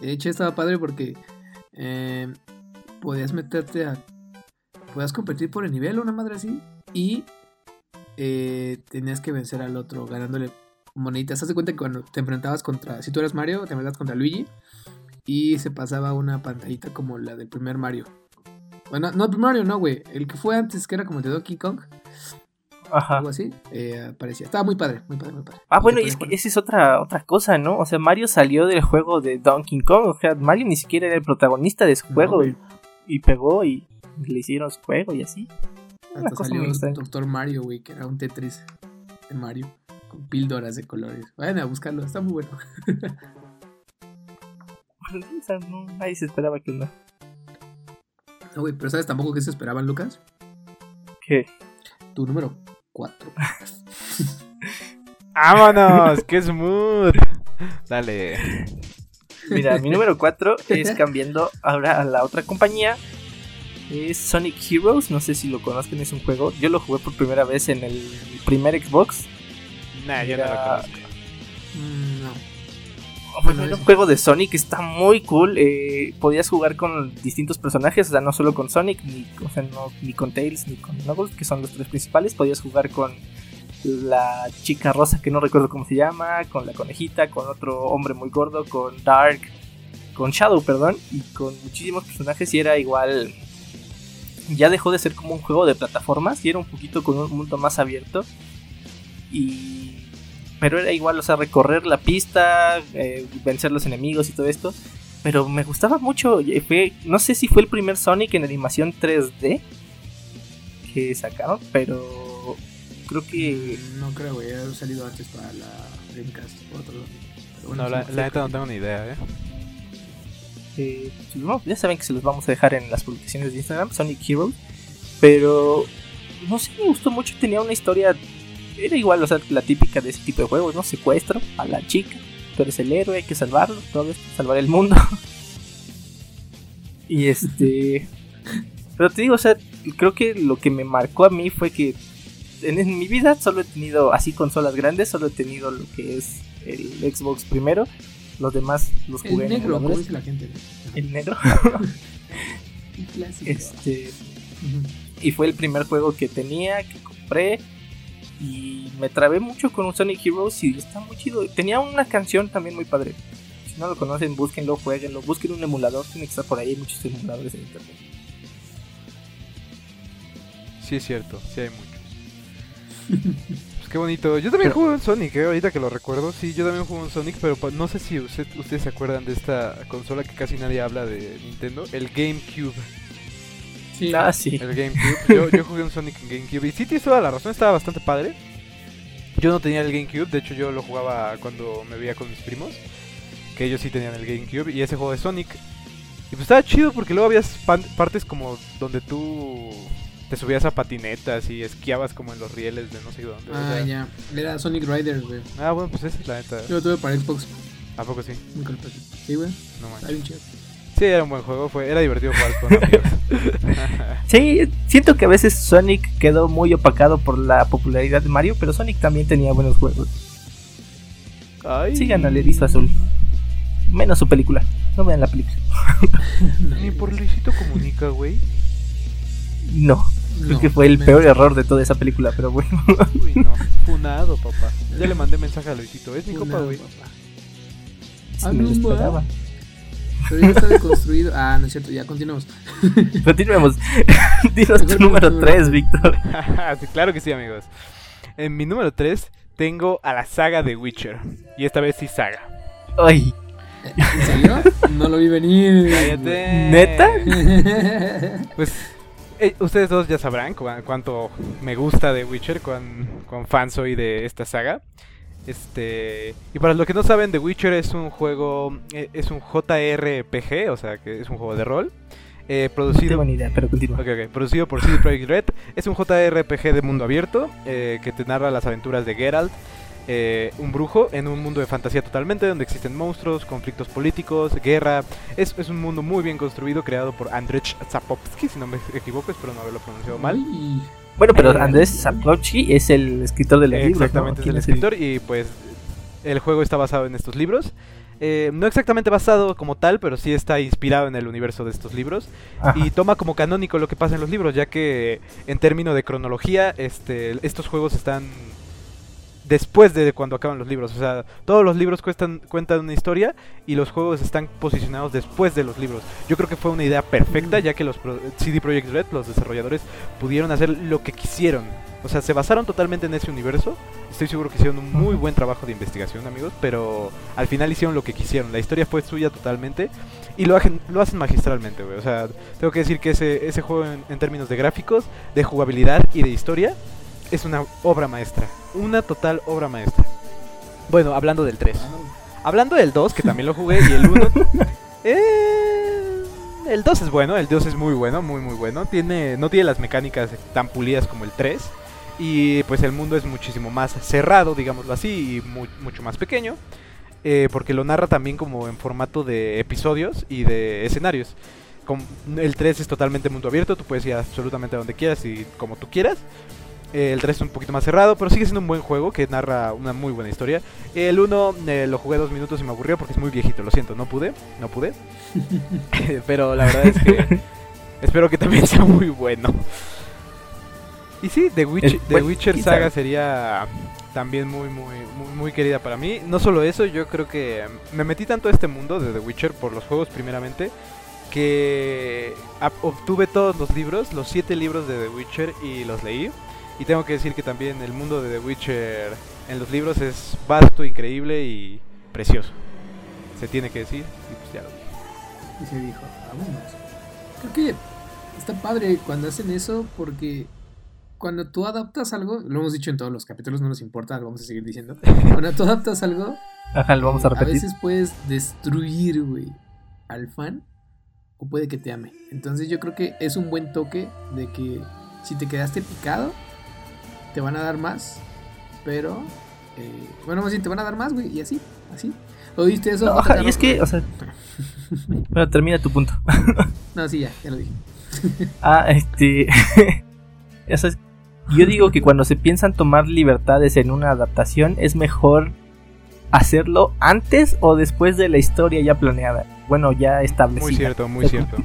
De hecho, estaba padre porque eh, podías meterte a. Podías competir por el nivel, una madre así. Y eh, tenías que vencer al otro ganándole moneditas. Haz de cuenta que cuando te enfrentabas contra. Si tú eras Mario, te enfrentabas contra Luigi. Y se pasaba una pantallita como la del primer Mario. Bueno, no el primer Mario, no, güey. El que fue antes, que era como el de Donkey Kong. Ajá. Algo así. eh, aparecía. Estaba muy padre, muy padre, muy padre. Ah, bueno, y es que esa es otra, otra cosa, ¿no? O sea, Mario salió del juego de Donkey Kong. O sea, Mario ni siquiera era el protagonista de su juego. y, y pegó y le hicieron su juego y así. Hasta cosa salió. Doctor Mario, güey, que era un Tetris de Mario. Con píldoras de colores. Vayan a buscarlo, está muy bueno. O sea, no, nadie se esperaba que no. No, güey, pero ¿sabes tampoco qué se esperaban, Lucas? ¿Qué? Tu número 4. ¡Vámonos! ¡Qué smooth! Dale. Mira, mi número 4 es cambiando ahora a la otra compañía. Es Sonic Heroes. No sé si lo conozcan, es un juego. Yo lo jugué por primera vez en el primer Xbox. Nah, yo no lo conozco. Mm, no. Bueno, era un juego de Sonic está muy cool. eh, podías jugar con distintos personajes, o sea, no solo con Sonic, ni, o sea, no- ni con Tails, ni con Knuckles, que son los tres principales. Podías jugar con la chica rosa, que no recuerdo cómo se llama, con la conejita, con otro hombre muy gordo, con Dark, con Shadow, perdón, y con muchísimos personajes. Y era igual. Ya dejó de ser como un juego de plataformas y era un poquito con un mundo más abierto. Y pero era igual, o sea, recorrer la pista, eh, vencer los enemigos y todo esto. Pero me gustaba mucho. Fue, no sé si fue el primer Sonic en animación 3D que sacaron, pero creo que No creo, güey. Ha salido antes para la Dreamcast. por otro bueno, No, la, la neta no tengo ni idea, ¿eh? Ya saben que se los vamos a dejar en las publicaciones de Instagram, Sonic Hero. Pero no sé, me gustó mucho. Tenía una historia. Era igual, o sea, la típica de ese tipo de juegos, ¿no? Secuestro a la chica. Tú eres el héroe, hay que salvarlo. Todo esto, salvar el mundo. y este. Pero te digo, o sea, creo que lo que me marcó a mí fue que en mi vida solo he tenido así consolas grandes, solo he tenido lo que es el Xbox primero. Los demás los jugué El en negro, como dice la gente. El negro. Un clásico. Este, y fue el primer juego que tenía, que compré. Y me trabé mucho con un Sonic Heroes y está muy chido. Tenía una canción también muy padre. Si no lo conocen, búsquenlo, jueguenlo, busquen un emulador. Tiene que estar por ahí, hay muchos emuladores en internet. Sí es cierto, sí hay muchos. Qué bonito. Yo también jugué un Sonic, ¿eh? ahorita que lo recuerdo. Sí, yo también jugué un Sonic, pero no sé si usted- ustedes se acuerdan de esta consola que casi nadie habla de Nintendo, el GameCube. Sí. Ah, sí. El GameCube. Yo, yo jugué un Sonic en GameCube y sí tienes toda la razón, estaba bastante padre. Yo no tenía el GameCube, de hecho yo lo jugaba cuando me veía con mis primos, que ellos sí tenían el GameCube y ese juego de Sonic. Y pues estaba chido porque luego había partes como donde tú te subías a patinetas y esquiabas como en los rieles de no sé dónde. o Ah, sea. ya. Era Sonic Riders, güey. Ah, bueno, pues esa es la neta. Yo lo tuve para Xbox. ¿A poco sí? Nunca lo pasé. Sí, güey. No Está manches. bien chido. Sí, era un buen juego, fue, era divertido jugar con amigos. Sí, siento que a veces Sonic quedó muy opacado por la popularidad de Mario, pero Sonic también tenía buenos juegos. Ay. Sigan al erizo azul. Menos su película. No vean la película. Ni por Luisito Comunica, güey. No, creo No, que fue el menos. peor error de toda esa película, pero bueno. Uy, no. Funado, papá. Ya le mandé mensaje a Luisito. Es mi Una, compa, güey. papá. Sí, Ah, me lo no, esperaba. Pero ya está deconstruido. Ah, no es cierto, ya continuamos. Continuemos. Dinos tu número 3, Víctor. sí, claro que sí, amigos. En mi número 3 tengo a la saga de Witcher. Y esta vez sí saga. Ay, ¿En serio? No lo vi venir. Cállate. ¿Neta? Pues eh, ustedes dos ya sabrán cu- cuánto me gusta de Witcher, cuán, cuán fan soy de esta saga. Este y para los que no saben, The Witcher es un juego, eh, es un JRPG, o sea que es un juego de rol, eh, producido idea, pero continúa. Ok, ok. Producido por CD Projekt Red. Es un JRPG de mundo abierto eh, que te narra las aventuras de Geralt, eh, un brujo en un mundo de fantasía totalmente, donde existen monstruos, conflictos políticos, guerra. Es, es un mundo muy bien construido, creado por Andrzej Sapkowski, si no me equivoco, espero no haberlo pronunciado mal. Uy, Bueno, pero Andrés Sapkowski es el escritor de los libros, ¿no? Exactamente, es ¿Quién el escritor y pues el juego está basado en estos libros. Eh, no exactamente basado como tal, pero sí está inspirado en el universo de estos libros. Ajá. y toma como canónico lo que pasa en los libros, ya que en términos de cronología, este, estos juegos están después de cuando acaban los libros. O sea, todos los libros cuestan, cuentan una historia y los juegos están posicionados después de los libros. Yo creo que fue una idea perfecta, Mm. ya que los pro- CD Projekt Red, los desarrolladores, pudieron hacer lo que quisieron. O sea, se basaron totalmente en ese universo. Estoy seguro que hicieron un muy buen trabajo de investigación, amigos, pero al final hicieron lo que quisieron. La historia fue suya totalmente y lo, hacen- lo hacen magistralmente, güey. O sea, tengo que decir que ese, ese juego en, en términos de gráficos, de jugabilidad y de historia es una obra maestra. Una total obra maestra. Bueno, hablando del 3. wow. Hablando del 2, que también lo jugué, y el 1... eh, el 2 es bueno, el 2 es muy bueno, muy muy bueno. Tiene, no tiene las mecánicas tan pulidas como el 3. Y pues el mundo es muchísimo más cerrado, digámoslo así, y mu- mucho más pequeño. eh, porque lo narra también como en formato de episodios y de escenarios. Com- el 3 es totalmente mundo abierto, tú puedes ir absolutamente a donde quieras y como tú quieras. El 3 es un poquito más cerrado, pero sigue siendo un buen juego que narra una muy buena historia. El 1 eh, lo jugué dos minutos y me aburrió porque es muy viejito, lo siento, no pude, no pude. pero la verdad es que espero que también sea muy bueno. Y sí, The, Witch- The Witcher Saga sería también muy, muy, muy, muy querida para mí. No solo eso, yo creo que me metí tanto a este mundo de The Witcher por los juegos primeramente que obtuve todos los libros, los siete libros de The Witcher y los leí. Y tengo que decir que también el mundo de The Witcher en los libros es vasto, increíble y precioso. Se tiene que decir y pues ya lo dije. Y se dijo, vámonos. Creo que está padre cuando hacen eso porque cuando tú adaptas algo, lo hemos dicho en todos los capítulos, no nos importa, lo vamos a seguir diciendo. Cuando tú adaptas algo, Ajá, lo vamos a a repetir. veces puedes destruir, güey, al fan o puede que te ame. Entonces yo creo que es un buen toque de que si te quedaste picado, te van a dar más, pero... eh, bueno, más bien te van a dar más, güey, y así, así. ¿Oíste eso? No, y es que, o sea. Bueno, termina tu punto. No, sí, ya, ya lo dije. Ah, este. yo digo que cuando se piensan tomar libertades en una adaptación, es mejor hacerlo antes o después de la historia ya planeada. Bueno, ya establecida. Muy cierto, muy O sea, cierto.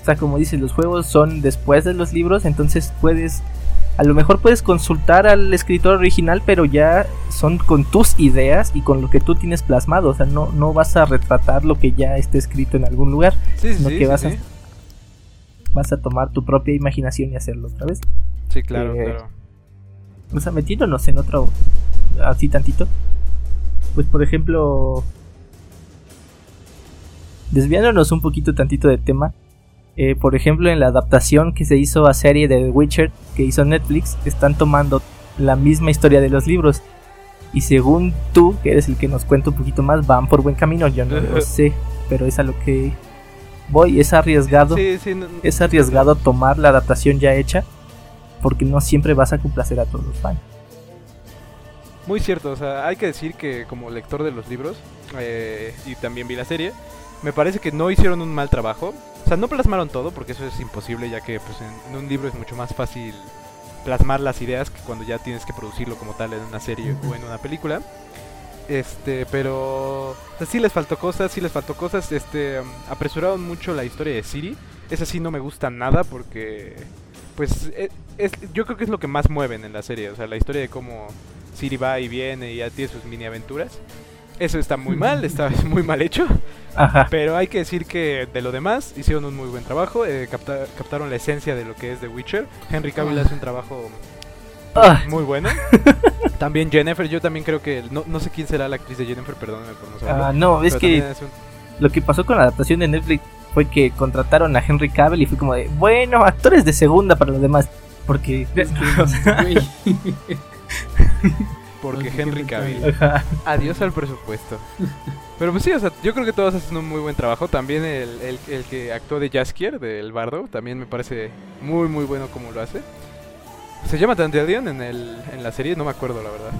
O sea, como dices, los juegos son después de los libros, entonces puedes. A lo mejor puedes consultar al escritor original, pero ya son con tus ideas y con lo que tú tienes plasmado. O sea, no, no vas a retratar lo que ya esté escrito en algún lugar. Sí, sino sí, que sí, vas a-. Vas a tomar tu propia imaginación y hacerlo otra vez. Sí, claro, Eh, claro. O sea, metiéndonos en otro. Así tantito. Pues por ejemplo. Desviándonos un poquito tantito del tema. Eh, por ejemplo, en la adaptación que se hizo a serie de The Witcher que hizo Netflix, están tomando la misma historia de los libros. Y según tú, que eres el que nos cuenta un poquito más, van por buen camino. Yo no lo sé, pero es a lo que voy. Es arriesgado Sí, sí, no- es arriesgado tomar la adaptación ya hecha porque no siempre vas a complacer a todos los fans. Muy cierto, o sea, hay que decir que como lector de los libros, eh, y también vi la serie, me parece que no hicieron un mal trabajo. O sea, no plasmaron todo, porque eso es imposible, ya que pues, en, un libro es mucho más fácil plasmar las ideas que cuando ya tienes que producirlo como tal en una serie o en una película. Este, pero o sea, sí les faltó cosas, sí les faltó cosas. Este, um, apresuraron mucho la historia de Siri. Esa sí no me gusta nada porque, pues, e- es, yo creo que es lo que más mueven en la serie. O sea, la historia de cómo Siri va y viene y ya tiene sus mini aventuras. Eso está muy mal, está muy mal hecho. Ajá. Pero hay que decir que de lo demás hicieron un muy buen trabajo. eh, capta- captaron la esencia de lo que es The Witcher. Henry Cavill Ah. hace un trabajo Ah, muy bueno. también Jennifer, yo también creo que. No, no sé quién será la actriz de Jennifer, perdóname por no saberlo. ah, no, es que un- lo que pasó con la adaptación de Netflix fue que contrataron a Henry Cavill y fue como de, bueno, actores de segunda para los demás. Porque... sea, Güey. Porque Henry Cavill. Adiós al presupuesto. Pero pues sí, o sea, yo creo que todos hacen un muy buen trabajo. También el, el, el que actuó de Jaskier, del bardo, también me parece muy, muy bueno como lo hace. Se llama Dandelion en, el, en la serie, no me acuerdo la verdad.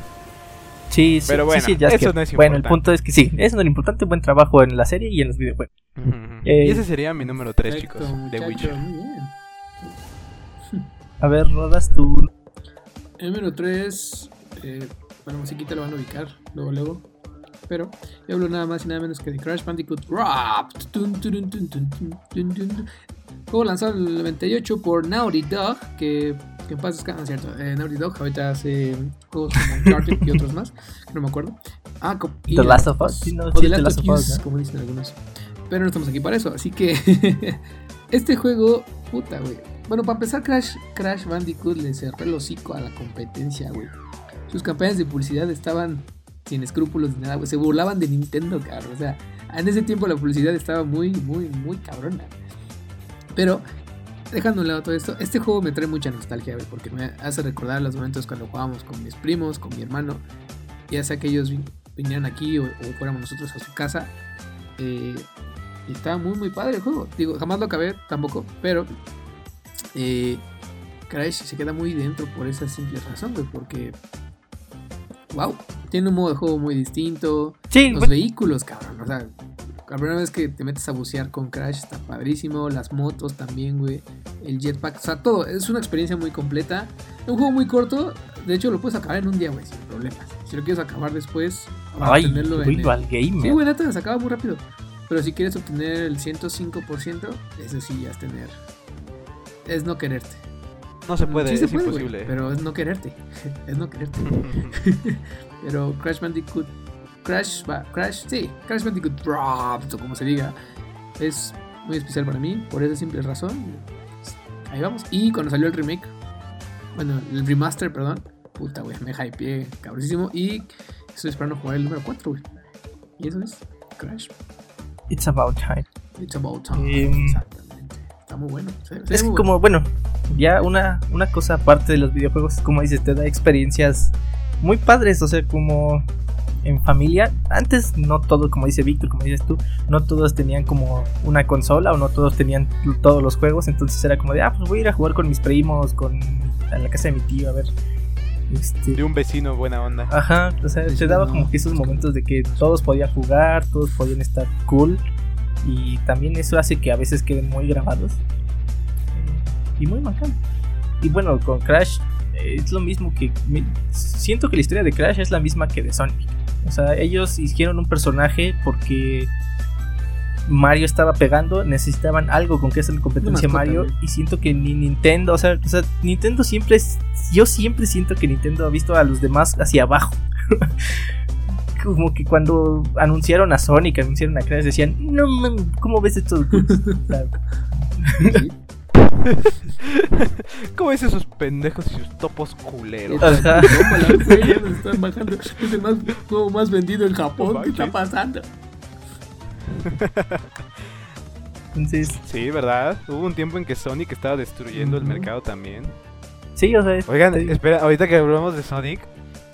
Sí, sí, Pero bueno, sí, eso no es Bueno, el punto es que sí, eso no es lo importante, buen trabajo en la serie y en los videojuegos. Eh, y ese sería mi número 3, Perfecto, chicos, de Witcher. A ver, Rodas, tú... El número 3, eh, bueno, musiquita lo van a ubicar luego, luego. Pero yo hablo nada más y nada menos que de Crash Bandicoot tun. Juego lanzado en el 98 por Naughty Dog, que, que en paz descanse, ¿cierto? Eh, Naughty Dog ahorita hace juegos como Uncharted y otros más, que no me acuerdo. Ah, y The Last of Us, sí, no, sí, The Last of Us, Us, ¿no? como dicen algunos. Pero no estamos aquí para eso, así que este juego, puta, güey. Bueno, para empezar, Crash, Crash Bandicoot le cerró el hocico a la competencia, güey. Sus campañas de publicidad estaban sin escrúpulos ni nada, güey. Se burlaban de Nintendo, cabrón. O sea, en ese tiempo la publicidad estaba muy, muy, muy cabrona. Pero, dejando a un lado todo esto, este juego me trae mucha nostalgia, güey, porque me hace recordar los momentos cuando jugábamos con mis primos, con mi hermano, ya sea que ellos vin- vinieran aquí o, o fuéramos nosotros a su casa. Eh, y estaba muy, muy padre el juego. Digo, jamás lo acabé tampoco, pero eh, Crash se queda muy dentro por esa simple razón, güey, porque. Wow, tiene un modo de juego muy distinto. Sí, Los bueno, vehículos, cabrón. O sea, La primera vez que te metes a bucear con Crash está padrísimo. Las motos también, güey. El jetpack, o sea, todo. Es una experiencia muy completa. Un juego muy corto. De hecho, lo puedes acabar en un día, güey, sin problemas. Si lo quieres acabar después, para Ay, obtenerlo en el- Rival Gamer. Sí, güey, neta, se acaba muy rápido. Pero si quieres obtener el 105%, eso sí ya es tener. Es no quererte. No se puede, Sí se es puede, imposible. pero es no quererte. es no quererte. pero Crash Bandicoot. Crash, va- Crash, sí, Crash Bandicoot Dropped, o como se diga. Es muy especial para mí, por esa simple razón. Ahí vamos. Y cuando salió el remake, bueno, el remaster, perdón. Puta, güey, me hypeé cabrísimo. Y estoy esperando jugar el número 4, güey. Y eso es Crash. It's about time. It's about time. Muy bueno. se- se ve Es muy como, bueno, ya una, una cosa aparte de los videojuegos, como dices, te da experiencias muy padres, o sea, como en familia. Antes no todo, como dice Víctor, como dices tú, no todos tenían como una consola o no todos tenían todos los juegos, entonces era como de, ah, pues voy a ir a jugar con mis primos, con a la casa de mi tío, a ver. Este, De un vecino buena onda. Ajá, o sea, te daba no, como que esos momentos de que todos podían jugar, todos podían estar cool. Y también eso hace que a veces queden muy grabados. eh, Y muy marcados. Y bueno, con Crash eh, es lo mismo que... Siento que la historia de Crash es la misma que de Sonic. O sea, ellos hicieron un personaje porque Mario estaba pegando, necesitaban algo con que hacer competencia mascota, Mario y siento que ni Nintendo, o sea, o sea, Nintendo siempre es, yo siempre siento que Nintendo ha visto a los demás hacia abajo. Como que cuando anunciaron a Sonic, anunciaron a Crash, decían, no mames, ¿cómo ves esto? ¿Cómo ves esos pendejos y sus topos culeros? Ajá. Están bajando. Es el más, juego más vendido en Japón. ¿Qué está pasando? Entonces, Sí, ¿verdad? Hubo un tiempo en que Sonic estaba destruyendo el mercado también. sí, o sea, es- Oigan, sí. espera, ahorita que hablamos de Sonic,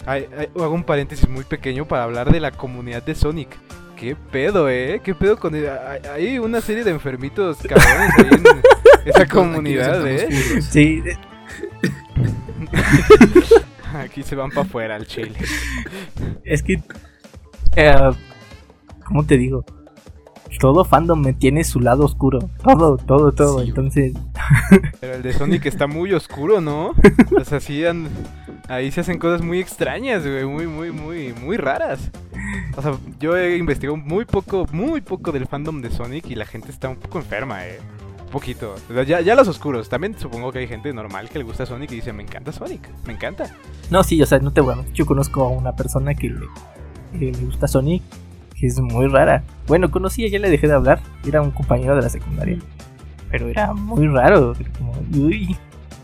hay- hay- hago un paréntesis muy pequeño para hablar de la comunidad de Sonic. ¿Qué pedo, eh? ¿Qué pedo con el- hay- Hay una serie de enfermitos cabrones ahí en esa comunidad, eh. Sí, Aquí se van para afuera al chile. es que, eh, ¿cómo te digo? Todo fandom me tiene su lado oscuro. Todo, todo, todo. Sí, Entonces, Pero el de Sonic está muy oscuro, ¿no? O sea, sí, an- ahí se hacen cosas muy extrañas, güey, muy, muy, muy, muy raras. O sea, yo he investigado muy poco, muy poco del fandom de Sonic y la gente está un poco enferma, eh. Un poquito. Ya, ya los oscuros. También supongo que hay gente normal que le gusta Sonic y dice, me encanta Sonic, me encanta. no, sí, o sea, no te voy a Yo conozco a una persona que le, le gusta Sonic, que es muy rara. Bueno, conocí, ya le dejé de hablar. Era un compañero de la secundaria. Pero era muy raro. Como, uy,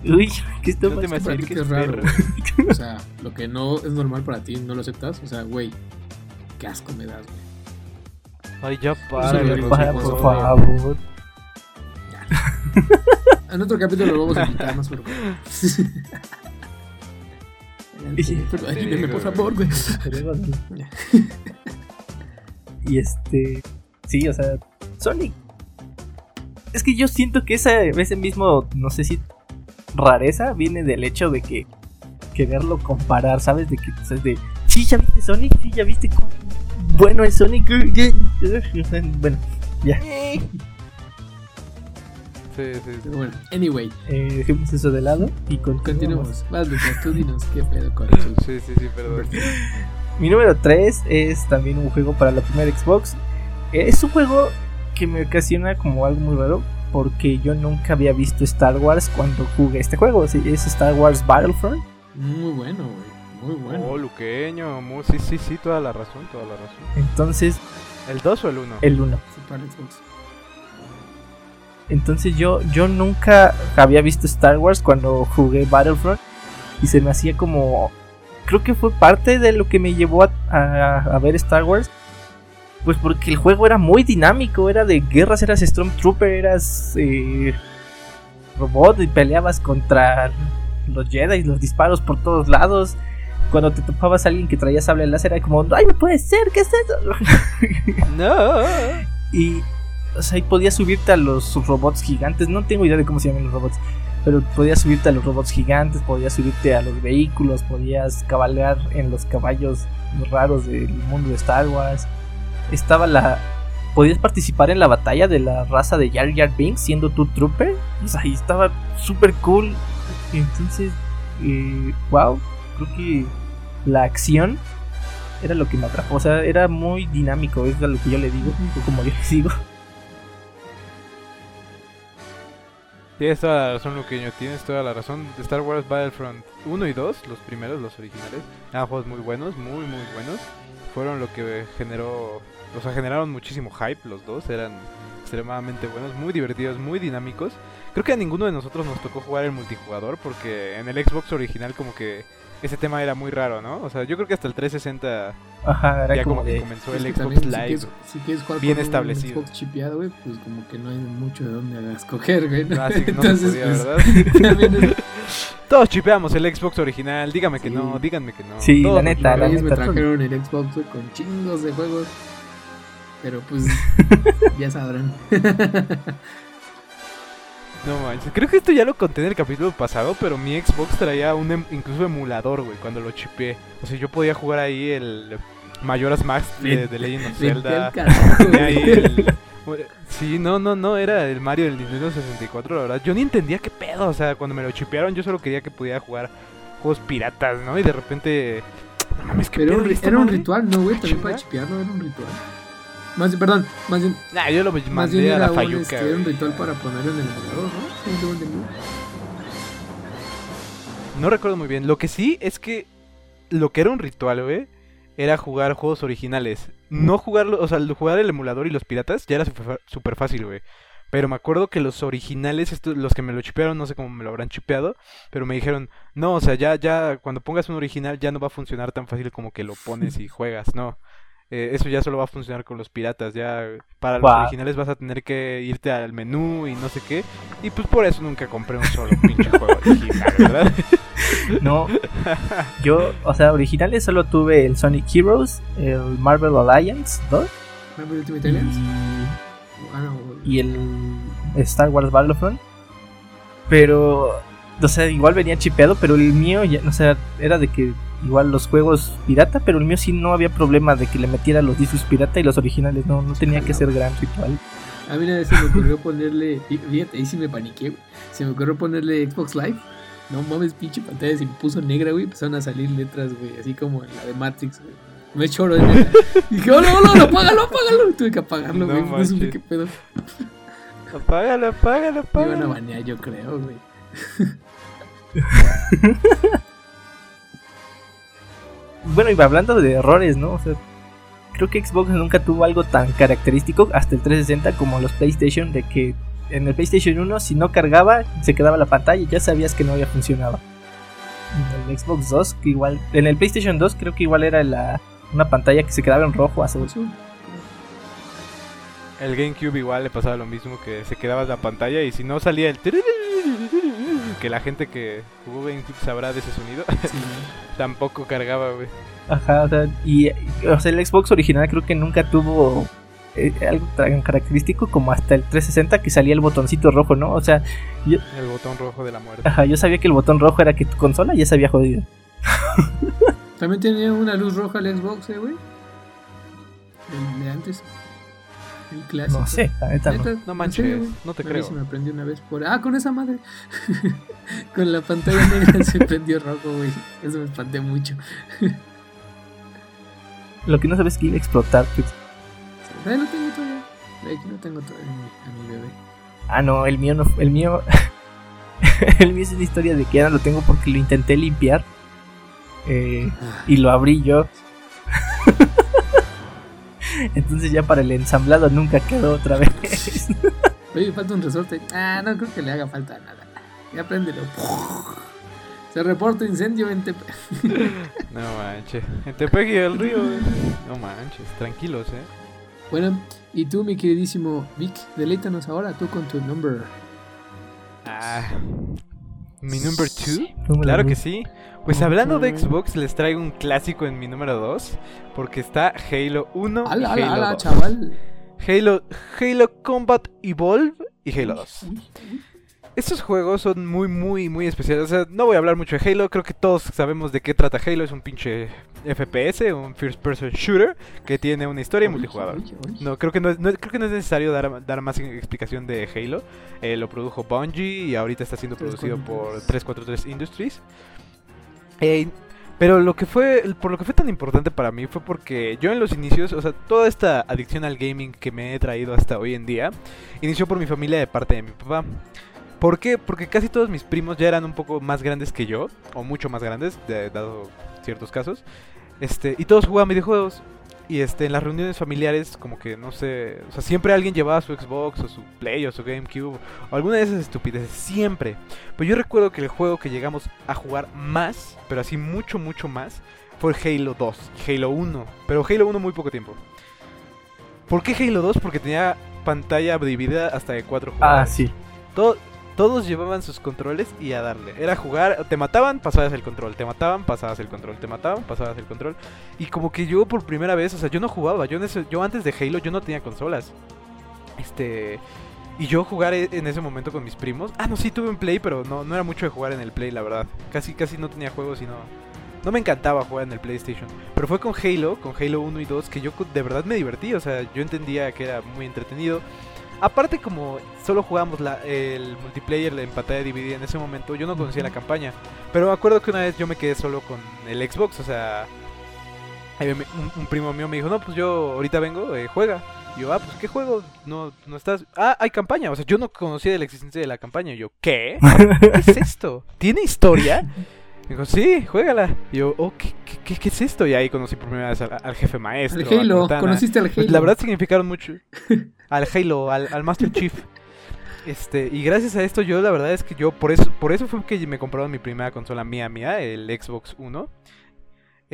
uy, ¿qué está No te me acerques, es raro. perro. O sea, lo que no es normal para ti, ¿no lo aceptas? O sea, güey, qué asco me das, güey. Ay, ya para, lo Para, Por por favor. favor. En otro capítulo lo vamos a invitar más, pero. Pero ayúdenme, por favor, güey. Y este. Sí, o sea, Sonic. Es que yo siento que esa, ese mismo, no sé si rareza viene del hecho de que quererlo comparar, ¿sabes? De que, o sea, de. Sí, ya viste Sonic, sí, ya viste cómo bueno es Sonic. Bueno, ya. Sí, sí, sí. Pero bueno, anyway, Eh, dejemos eso de lado y continuamos. continuemos. Vas, Lucas, tú dinos qué pedo con tus Sí, sí, sí, perdón. Mi número 3 es también un juego para la primera Xbox. Es un juego que me ocasiona como algo muy raro porque yo nunca había visto Star Wars cuando jugué este juego. Sí, Es Star Wars Battlefront. Muy bueno, güey. Muy bueno. Oh, luqueño, sí, sí, sí, toda la razón, toda la razón. Entonces, ¿El 2 o el 1? el 1. Sí, para Xbox. Entonces yo, yo nunca había visto Star Wars cuando jugué Battlefront y se me hacía como... Creo que fue parte de lo que me llevó a, a- a ver Star Wars. Pues porque el juego era muy dinámico, era de guerras, eras Stormtrooper, eras eh, robot y peleabas contra los Jedi, los disparos por todos lados. Cuando te topabas a alguien que traía sable láser era como, ¡ay, no puede ser! ¿Qué es eso? No. Y, o sea, ahí podías subirte a los robots gigantes. No tengo idea de cómo se llaman los robots. Pero podías subirte a los robots gigantes, podías subirte a los vehículos, podías cabalgar en los caballos raros del mundo de Star Wars. Estaba la, podías participar en la batalla de la raza de Jar Jar Binks siendo tu trooper. Y estaba súper cool. Entonces, eh, wow, creo que la acción era lo que me atrajo. O sea, era muy dinámico, es lo que yo le digo, como yo les digo. Tienes toda la razón, Luqueño, tienes toda la razón. Star Wars Battlefront 1 y 2, los primeros, los originales, eran juegos muy buenos, muy, muy buenos. Fueron lo que generó, o sea, generaron muchísimo hype los dos, eran extremadamente buenos, muy divertidos, muy dinámicos. Creo que a ninguno de nosotros nos tocó jugar el multijugador porque en el Xbox original como que ese tema era muy raro, ¿no? O sea, yo creo que hasta el 360 Ajá, era ya como como que comenzó Es el que Xbox también, si Live. quieres- Si quieres jugar bien con establecido. un Xbox chipeado, güey, pues como que no hay mucho de dónde escoger, güey. ¿no? Así que no se podía, pues, ¿verdad? también es- Todos chipeamos el Xbox original, dígame que Sí. no, díganme que no. Sí, Todos la neta, la. Reyes me neta, trajeron el Xbox con chingos de juegos. Pero pues ya sabrán. No manches, creo que esto ya lo conté en el capítulo pasado, pero mi Xbox traía un em- incluso emulador, güey, cuando lo chipeé. O sea, yo podía jugar ahí el Majora's Mask de, de Legend of Zelda. ahí el- Sí, no, no, no, era el Mario del Nintendo 64, la verdad. Yo ni entendía qué pedo, o sea, cuando me lo chipearon yo solo quería que pudiera jugar juegos piratas, ¿no? Y de repente... No mames, qué Pero pedo, un ¿y ri- esta era un ritual, ¿no, güey? También para chipearlo era un ritual. Más bien, perdón, más bien, Nah, yo lo más bien a la un, este, un ritual para ponerlo en el emulador, ¿no? No recuerdo muy bien. Lo que sí es que lo que era un ritual, güey, era jugar juegos originales. No jugarlo, o sea, jugar el emulador y los piratas ya era súper súper fácil, güey. Pero me acuerdo que los originales, estos, los que me lo chipearon, no sé cómo me lo habrán chipeado, pero me dijeron, no, o sea, ya, ya, cuando pongas un original ya no va a funcionar tan fácil como que lo pones y juegas, no. Eh, eso ya solo va a funcionar con los piratas, ya para los originales vas a tener que irte al menú y no sé qué. Y pues por eso nunca compré un solo pinche juego original, ¿verdad? No, yo, o sea, originales solo tuve el Sonic Heroes, el Marvel Alliance 2 Marvel Ultimate Alliance. y, Ah, y el Star Wars Battlefront. Pero, o sea, igual venía chipeado, pero el mío, ya, o sea, era de que igual los juegos pirata, pero el mío sí no había problema de que le metiera los discos pirata y los originales no, no tenía que ser gran ritual. A mí una vez se me ocurrió ponerle. Fíjate, ahí sí me paniqué, güey. Se me ocurrió ponerle Xbox Live. No mames, pinche pantalla se me puso negra, güey. Empezaron a salir letras, güey. Así como en la de Matrix, güey. Me choro de neta. Y dije, hola, hola, apágalo, apágalo. Tuve que apagarlo, No güey. No, supe qué pedo. Apágalo, apágalo, Me iban a apágalo. banear, yo creo, güey. Bueno, y hablando de errores, ¿no? O sea, creo que Xbox nunca tuvo algo tan característico hasta el 360 como los PlayStation, de que en el PlayStation 1 si no cargaba se quedaba la pantalla y ya sabías que no había funcionado. En el Xbox 2, que igual, en el PlayStation 2 creo que igual era la, una pantalla que se quedaba en rojo azul. Azul. El GameCube igual le pasaba lo mismo que se quedaba la pantalla y si no salía el que la gente que jugó GameCube sabrá de ese sonido, tampoco cargaba, güey. Ajá, o sea, y o sea, el Xbox original creo que nunca tuvo algo tan característico como hasta el 360 que salía el botoncito rojo, ¿no? O sea, El botón rojo de la muerte. ajá, yo sabía que el botón rojo era que tu consola ya se había jodido. También tenía una luz roja el Xbox, güey. El de antes. El clásico. No sé, la neta no. Neta, No en manches, no te A mí creo. se me prendió una vez por. Ah, con esa madre. con la pantalla negra se prendió rojo, güey. Eso me espanté mucho. Lo que no sabes es que iba a explotar. pues. Ahí lo tengo todavía. Aquí lo tengo todavía a mi, bebé. Ah, no, el mío no el mío el mío es una historia de que ya no lo tengo porque lo intenté limpiar eh, y lo abrí yo. Entonces ya para el ensamblado nunca quedó otra vez. Oye, falta un resorte. Ah, no creo que le haga falta nada. Ya préndelo. Se reporta incendio en Tepe. No manches. En Tepec y el río. No manches, tranquilos, eh. Bueno, y tú, mi queridísimo Vic, deleítanos ahora tú con tu number. Ah. Mi number two. Claro que sí. Pues hablando de Xbox, les traigo un clásico en mi número 2. Porque está Halo 1 y Ala, Halo ala, ala, 2. chaval. Halo, Halo Combat Evolve y Halo 2. Estos juegos son muy, muy, muy especiales. O sea, no voy a hablar mucho de Halo. Creo que todos sabemos de qué trata Halo. Es un pinche FPS, un first person shooter que tiene una historia y multijugador. No, creo que no es, no- creo que no es necesario dar, dar más explicación de Halo. Eh, lo produjo Bungie y ahorita está siendo producido por 343 Industries. Pero lo que fue, por lo que fue tan importante para mí fue porque yo en los inicios, o sea, toda esta adicción al gaming que me he traído hasta hoy en día, inició por mi familia de parte de mi papá. ¿Por qué? Porque casi todos mis primos ya eran un poco más grandes que yo, o mucho más grandes, de- dado ciertos casos. Este, y todos jugaban videojuegos. Y este, en las reuniones familiares, como que no sé, o sea, siempre alguien llevaba su Xbox o su Play o su GameCube o alguna de esas estupideces, siempre. Pero yo recuerdo que el juego que llegamos a jugar más, pero así mucho, mucho más, fue Halo 2, y Halo 1, pero Halo 1 muy poco tiempo. ¿Por qué Halo 2? Porque tenía pantalla dividida hasta de cuatro Ah, sí. To- todos llevaban sus controles y a darle. Era jugar, te mataban, pasabas el control, te mataban, pasabas el control, te mataban, pasabas el control. Y como que yo por primera vez, o sea, yo no jugaba, yo, antes de Halo yo no tenía consolas. Este... Y yo jugar e- en ese momento con mis primos. Ah, no, sí tuve un Play, pero no, no era mucho de jugar en el Play, la verdad. Casi, casi no tenía juegos y no... No me encantaba jugar en el PlayStation. Pero fue con Halo, con Halo 1 y 2, que yo de verdad me divertí. O sea, yo entendía que era muy entretenido. Aparte como solo jugábamos la- el multiplayer en pantalla dividida en ese momento, yo no conocía la campaña. Pero me acuerdo que una vez yo me quedé solo con el Xbox, o sea... Un, un primo mío me dijo, no, pues yo ahorita vengo, eh, juega. Y yo, ah, pues ¿qué juego? No, no estás... Ah, hay campaña. O sea, yo no conocía de la existencia de la campaña. Y yo, ¿qué? ¿Qué es esto? ¿Tiene historia? Dijo, sí, juégala. Y yo, oh, ¿qué, qué, qué- es esto? Y ahí conocí por primera vez al, al jefe maestro. Al Halo, conociste al Halo. Pues, la verdad significaron mucho. Al Halo, al, al Master Chief. Este, y gracias a esto yo la verdad es que yo por eso por eso fue que me compraron mi primera consola mía mía, el Xbox One.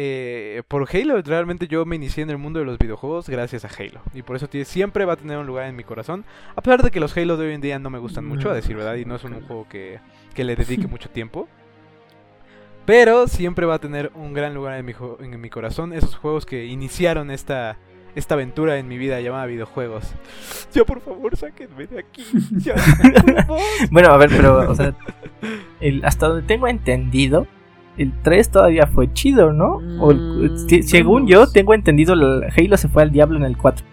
Eh, por Halo realmente yo me inicié en el mundo de los videojuegos gracias a Halo y por eso tiene- siempre va a tener un lugar en mi corazón a pesar de que los Halo de hoy en día no me gustan mucho a decir verdad y no es un juego que, que le dedique mucho tiempo pero siempre va a tener un gran lugar en mi, jo- en mi corazón esos juegos que iniciaron esta esta aventura en mi vida llamada videojuegos. Ya por favor, sáquenme de aquí. Ya, por favor. Bueno, a ver, pero, o sea, el, hasta donde tengo entendido, el 3 todavía fue chido, ¿no? O el- Mm, según yo, tengo entendido, el Halo se fue al diablo en el 4.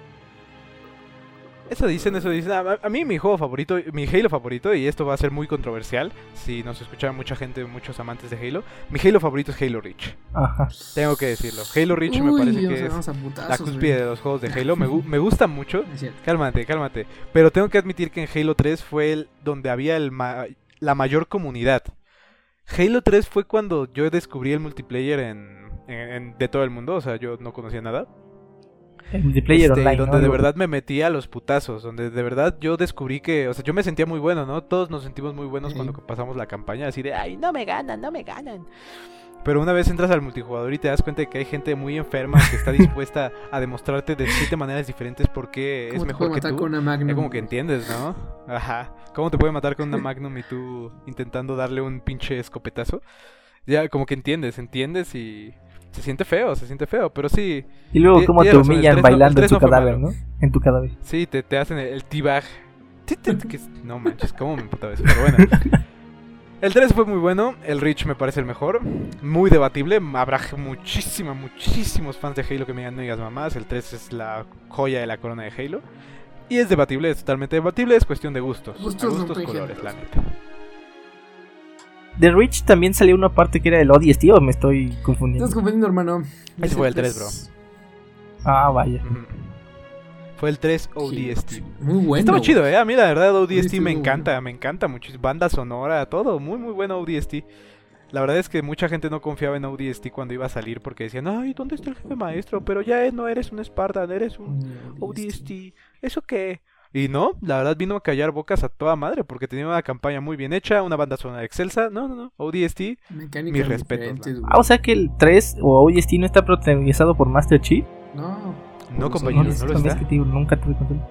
Eso dicen, eso dicen. A, a mí mi juego favorito, mi Halo favorito, y esto va a ser muy controversial si nos escucha mucha gente, muchos amantes de Halo. Mi Halo favorito es Halo Reach. Ajá. Tengo que decirlo. Halo Reach me parece que es la cúspide güey. de los juegos de Halo. Me, me gusta mucho. Cálmate, cálmate. Pero tengo que admitir que en Halo 3 fue el donde había el ma- la mayor comunidad. Halo 3 fue cuando yo descubrí el multiplayer en, en- en- de todo el mundo. O sea, yo no conocía nada. Multiplayer Este, online. donde ¿no? de verdad me metí a los putazos. Donde de verdad yo descubrí que. O sea, yo me sentía muy bueno, ¿no? Todos nos sentimos muy buenos Sí. cuando pasamos la campaña. Así de, ay, no me ganan, no me ganan. Pero una vez entras al multijugador y te das cuenta de que hay gente muy enferma que está dispuesta a demostrarte de siete maneras diferentes por qué es ¿Cómo te mejor puede que matar tú. con una Magnum? Ya como que entiendes, ¿no? Ajá. ¿Cómo te puede matar con una Magnum y tú intentando darle un pinche escopetazo? Ya como que entiendes, entiendes y se siente feo, se siente feo, pero sí, Y luego, cómo te razón, humillan no- bailando en tu no cadáver, malo. ¿no? En tu cadáver. sí, te, te hacen el, el T-Bag. No manches, cómo me emputaba eso, pero bueno. El 3 fue muy bueno, el Reach me parece el mejor, muy debatible, habrá muchísima, muchísimos fans de Halo que me digan no digas mamás, el 3 es la joya de la corona de Halo. Y es debatible, es totalmente debatible, es cuestión de gustos. Gustos a gustos colores, la neta. De Reach también salió una parte que era del ODST o me estoy confundiendo. Estás confundiendo, hermano. Ese fue el 3, bro. Ah, vaya. Fue el 3 ODST. Muy bueno. Estaba chido, eh. A mí la verdad ODST ODST me encanta, me encanta muchísimo. Banda sonora, todo, muy muy bueno ODST. La verdad es que mucha gente no confiaba en ODST cuando iba a salir porque decían, ay, ¿dónde está el jefe maestro? Pero ya no eres un Spartan, eres un ODST. ¿Eso qué? Y no, la verdad vino a callar bocas a toda madre porque tenía una campaña muy bien hecha, una banda sonora excelsa. No, no, no. ODST, respetos, diferentes, Ah, o sea que el 3 o ODST no está protagonizado por Master Chief. No. no compañero, no, no lo está. es que te digo, nunca tuve control.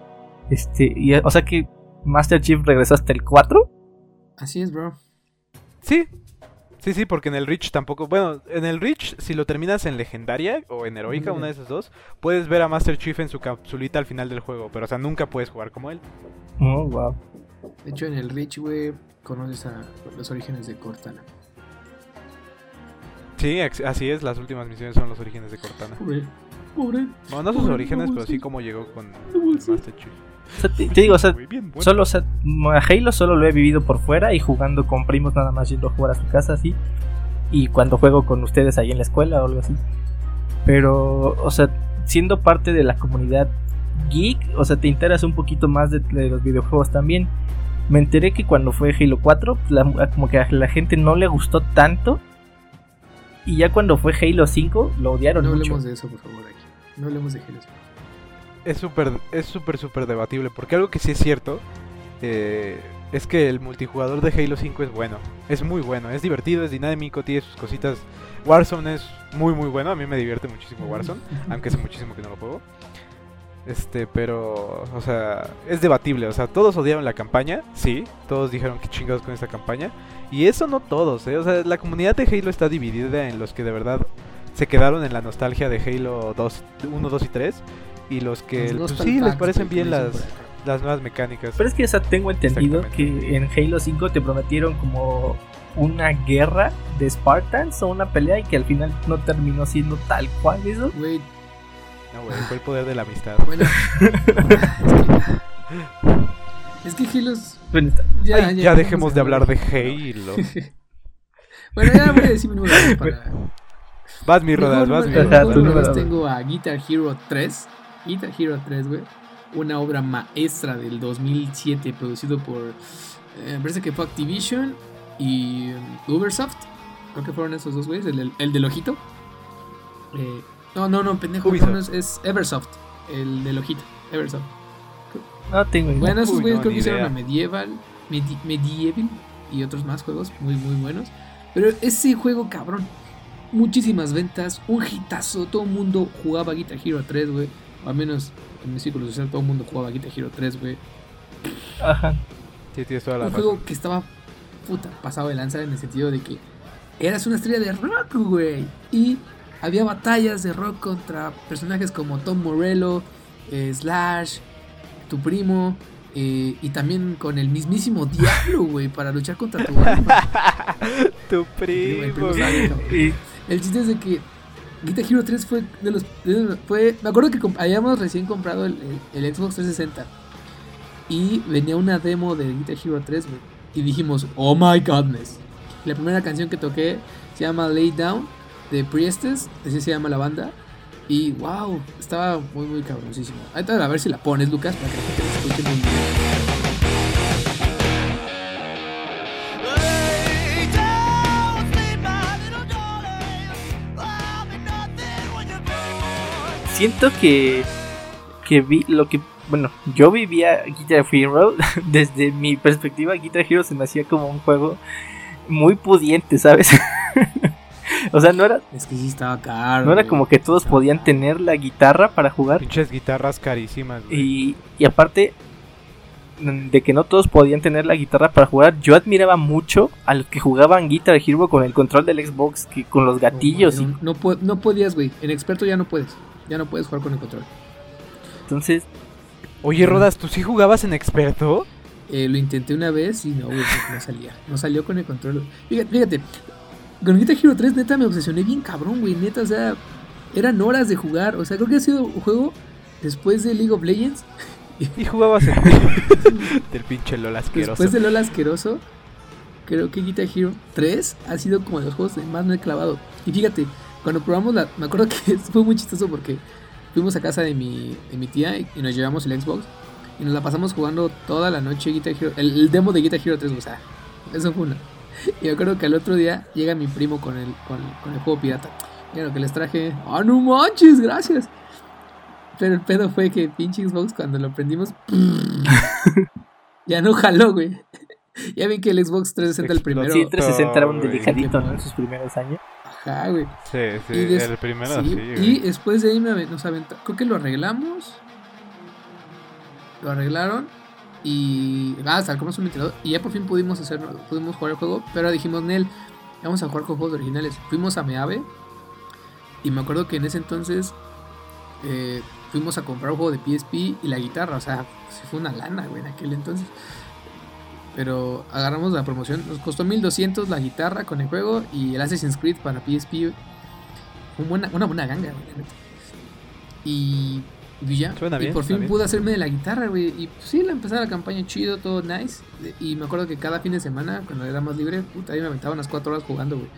Este, y, o sea que Master Chief regresó hasta el 4. Así es, bro. Sí. Sí, sí, porque en el Reach tampoco. Bueno, en el Reach, si lo terminas en legendaria o en heroica, una de esas dos, puedes ver a Master Chief en su capsulita al final del juego. Pero, o sea, nunca puedes jugar como él. Oh, wow. De hecho, en el Reach, güey, conoces a los orígenes de Cortana. Sí, así es, las últimas misiones son los orígenes de Cortana. Pobre, pobre. Bueno, no sus Pobre, orígenes, no, pero sí. como llegó con No, el sí. Master Chief. O sea, te, te digo, o sea, Muy bien, bueno. solo, o sea, a Halo solo lo he vivido por fuera y jugando con primos nada más yendo a jugar a su casa así. Y cuando juego con ustedes ahí en la escuela o algo así. Pero, o sea, siendo parte de la comunidad geek, o sea, te enteras un poquito más de, de los videojuegos también. Me enteré que cuando fue Halo 4, pues, la- como que a la gente no le gustó tanto. Y ya cuando fue Halo 5, lo odiaron No mucho. hablemos de eso, por favor, aquí. No hablemos de Halo. Es súper, es súper, súper debatible. Porque algo que sí es cierto eh, es que el multijugador de Halo 5 es bueno. Es muy bueno, es divertido, es dinámico, tiene sus cositas. Warzone es muy, muy bueno. A mí me divierte muchísimo Warzone. aunque hace muchísimo que no lo juego. Este, pero, o sea, es debatible. O sea, todos odiaron la campaña, sí. Todos dijeron que chingados con esta campaña. Y eso no todos, ¿eh? O sea, la comunidad de Halo está dividida en los que de verdad se quedaron en la nostalgia de Halo 2, 1, 2 y 3. Y los que, Los pues, sí, les parecen bien las, las nuevas mecánicas. Pero es que o sea, tengo entendido que en Halo 5 te prometieron como una guerra de Spartans o una pelea y que al final no terminó siendo tal cual eso. No, güey, fue el poder de la amistad. bueno. es que Halo es- Bueno, está- Ya, Ay, ya, dejemos de a hablar de Halo. bueno, ya voy a decir mi número para. Vas, mi rodas, vas, mi rodas. tengo a Guitar Hero 3. Guitar Hero 3, güey. Una obra maestra del 2007 producido por. eh, parece que fue Activision y um, Ubisoft. Creo que fueron esos dos güeyes. El, el, el del ojito. Eh, no, no, no, pendejo. No, es, es Eversoft. El del ojito. Eversoft. no tengo idea. Bueno, esos güeyes no, creo que hicieron a Medieval, Medi- Medieval y otros más juegos muy, muy buenos. Pero ese juego, cabrón, muchísimas ventas, un hitazo. Todo el mundo jugaba Guitar Hero 3, güey. Al menos en mi círculo social, todo el mundo jugaba Guitar Hero 3, güey. Ajá. Sí, tienes toda la Un razón. juego que estaba puta pasado de lanza en el sentido de que eras una estrella de rock, güey. Y había batallas de rock contra personajes como Tom Morello, eh, Slash, tu primo. eh, y también con el mismísimo Diablo, güey, para luchar contra tu alma. Tu primo, el primo primo. sabe, cabrón. Y El chiste es de que Guitar Hero 3 fue de los. fue, me acuerdo que habíamos recién comprado el, Xbox 360 y venía una demo de Guitar Hero 3, güey. Y dijimos, oh my godness. La primera canción que toqué se llama Lay Down de Priestess, así se llama la banda. Y wow, estaba muy, muy cabroncísimo. Ahorita a ver si la pones, Lucas, para que la gente la escuche muy bien. Siento que que vi lo que bueno, yo vivía Guitar Hero desde mi perspectiva Guitar Hero se me hacía como un juego muy pudiente, ¿sabes? o sea, no era Es que sí estaba caro. no era como que todos podían caro. tener la guitarra para jugar Pinches guitarras carísimas, güey. y, y aparte de que no todos podían tener la guitarra para jugar, yo admiraba mucho a los que jugaban Guitar Hero con el control del Xbox, que con los gatillos y No, no, po- no podías, güey. En experto ya no puedes. Ya no puedes jugar con el control. entonces Oye, Rodas, ¿tú sí jugabas en experto? Eh, lo intenté una vez y no, güey, no salía. No salió con el control. Fíjate, fíjate, con Guitar Hero 3 neta me obsesioné bien cabrón, güey. Neta, o sea, eran horas de jugar. O sea, creo que ha sido un juego después de League of Legends. Y jugabas en... Del pinche LOL asqueroso. Después de LOL asqueroso. Creo que Guitar Hero 3 ha sido como de los juegos que más me he clavado. Y fíjate, cuando probamos la. Me acuerdo que fue muy chistoso porque fuimos a casa de mi, de mi tía y, nos llevamos el Xbox. Y nos la pasamos jugando toda la noche Guitar Hero. El, el demo de Guitar Hero 3, o sea, eso fue una. Y me acuerdo que al otro día llega mi primo con el, con, con el juego pirata. Y lo que les traje. ¡Ah, no manches! Gracias. Pero el pedo fue que pinche Xbox cuando lo prendimos. ya no jaló, güey. Ya ven que el Xbox 360 el primero. sí, 360 era un delicadito ¿no? en sus primeros años. Ajá, güey. Sí, sí, Y el primero Sí, sí, y güey. después de ahí me nos aventó. Creo que lo arreglamos. Lo arreglaron. Y. Ah, sacamos un ventilador. Y ya por fin pudimos hacer. Pudimos jugar el juego. Pero dijimos, Nel, vamos a jugar con juegos originales. Fuimos a Meave. Y me acuerdo que en ese entonces. eh, fuimos a comprar un juego de PSP y la guitarra. O sea, fue una lana, güey, en aquel entonces. Pero agarramos la promoción. Nos costó 1200 la guitarra con el juego y el Assassin's Creed para PSP. Fue buena, una buena ganga, güey. Y, y ya. Suena y bien, por suena fin bien. pude hacerme de la guitarra, güey. Y pues, sí, la empezaba la campaña chido, todo nice. Y me acuerdo que cada fin de semana, cuando era más libre, puta, ahí me aventaba unas 4 horas jugando, güey.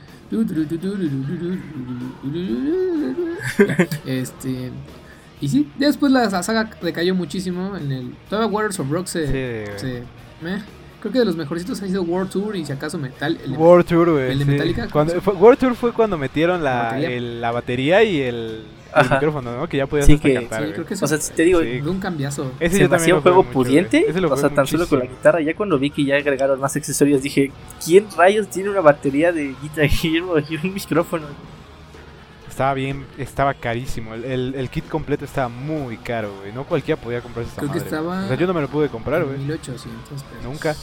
Este. Y sí, después la saga decayó muchísimo. En el. Todavía Waters of Rock se. Sí, se- meh. Creo que de los mejorcitos ha sido World Tour y si acaso Metal. el- World Tour, güey. el de sí. Metallica, Cuando- ¿cómo se fue- World Tour fue cuando metieron La la, batería. el- la batería y el, micrófono, ¿no? Que ya podías Sí, hasta que- cantar, sí, creo que eso O sea, te digo, Sí. un cambiazo. Ese se me hacía también un juego mucho, pudiente. Ese lo O sea, tan solo con la guitarra. Ya cuando vi que ya agregaron más accesorios, dije: ¿Quién rayos tiene una batería de Guitar Hero y un micrófono? Estaba bien, estaba carísimo. El, el, el kit completo estaba muy caro, güey. No cualquiera podía comprarse esta Creo que estaba-. O sea, yo no me lo pude comprar, güey. 1800 pesos. Nunca.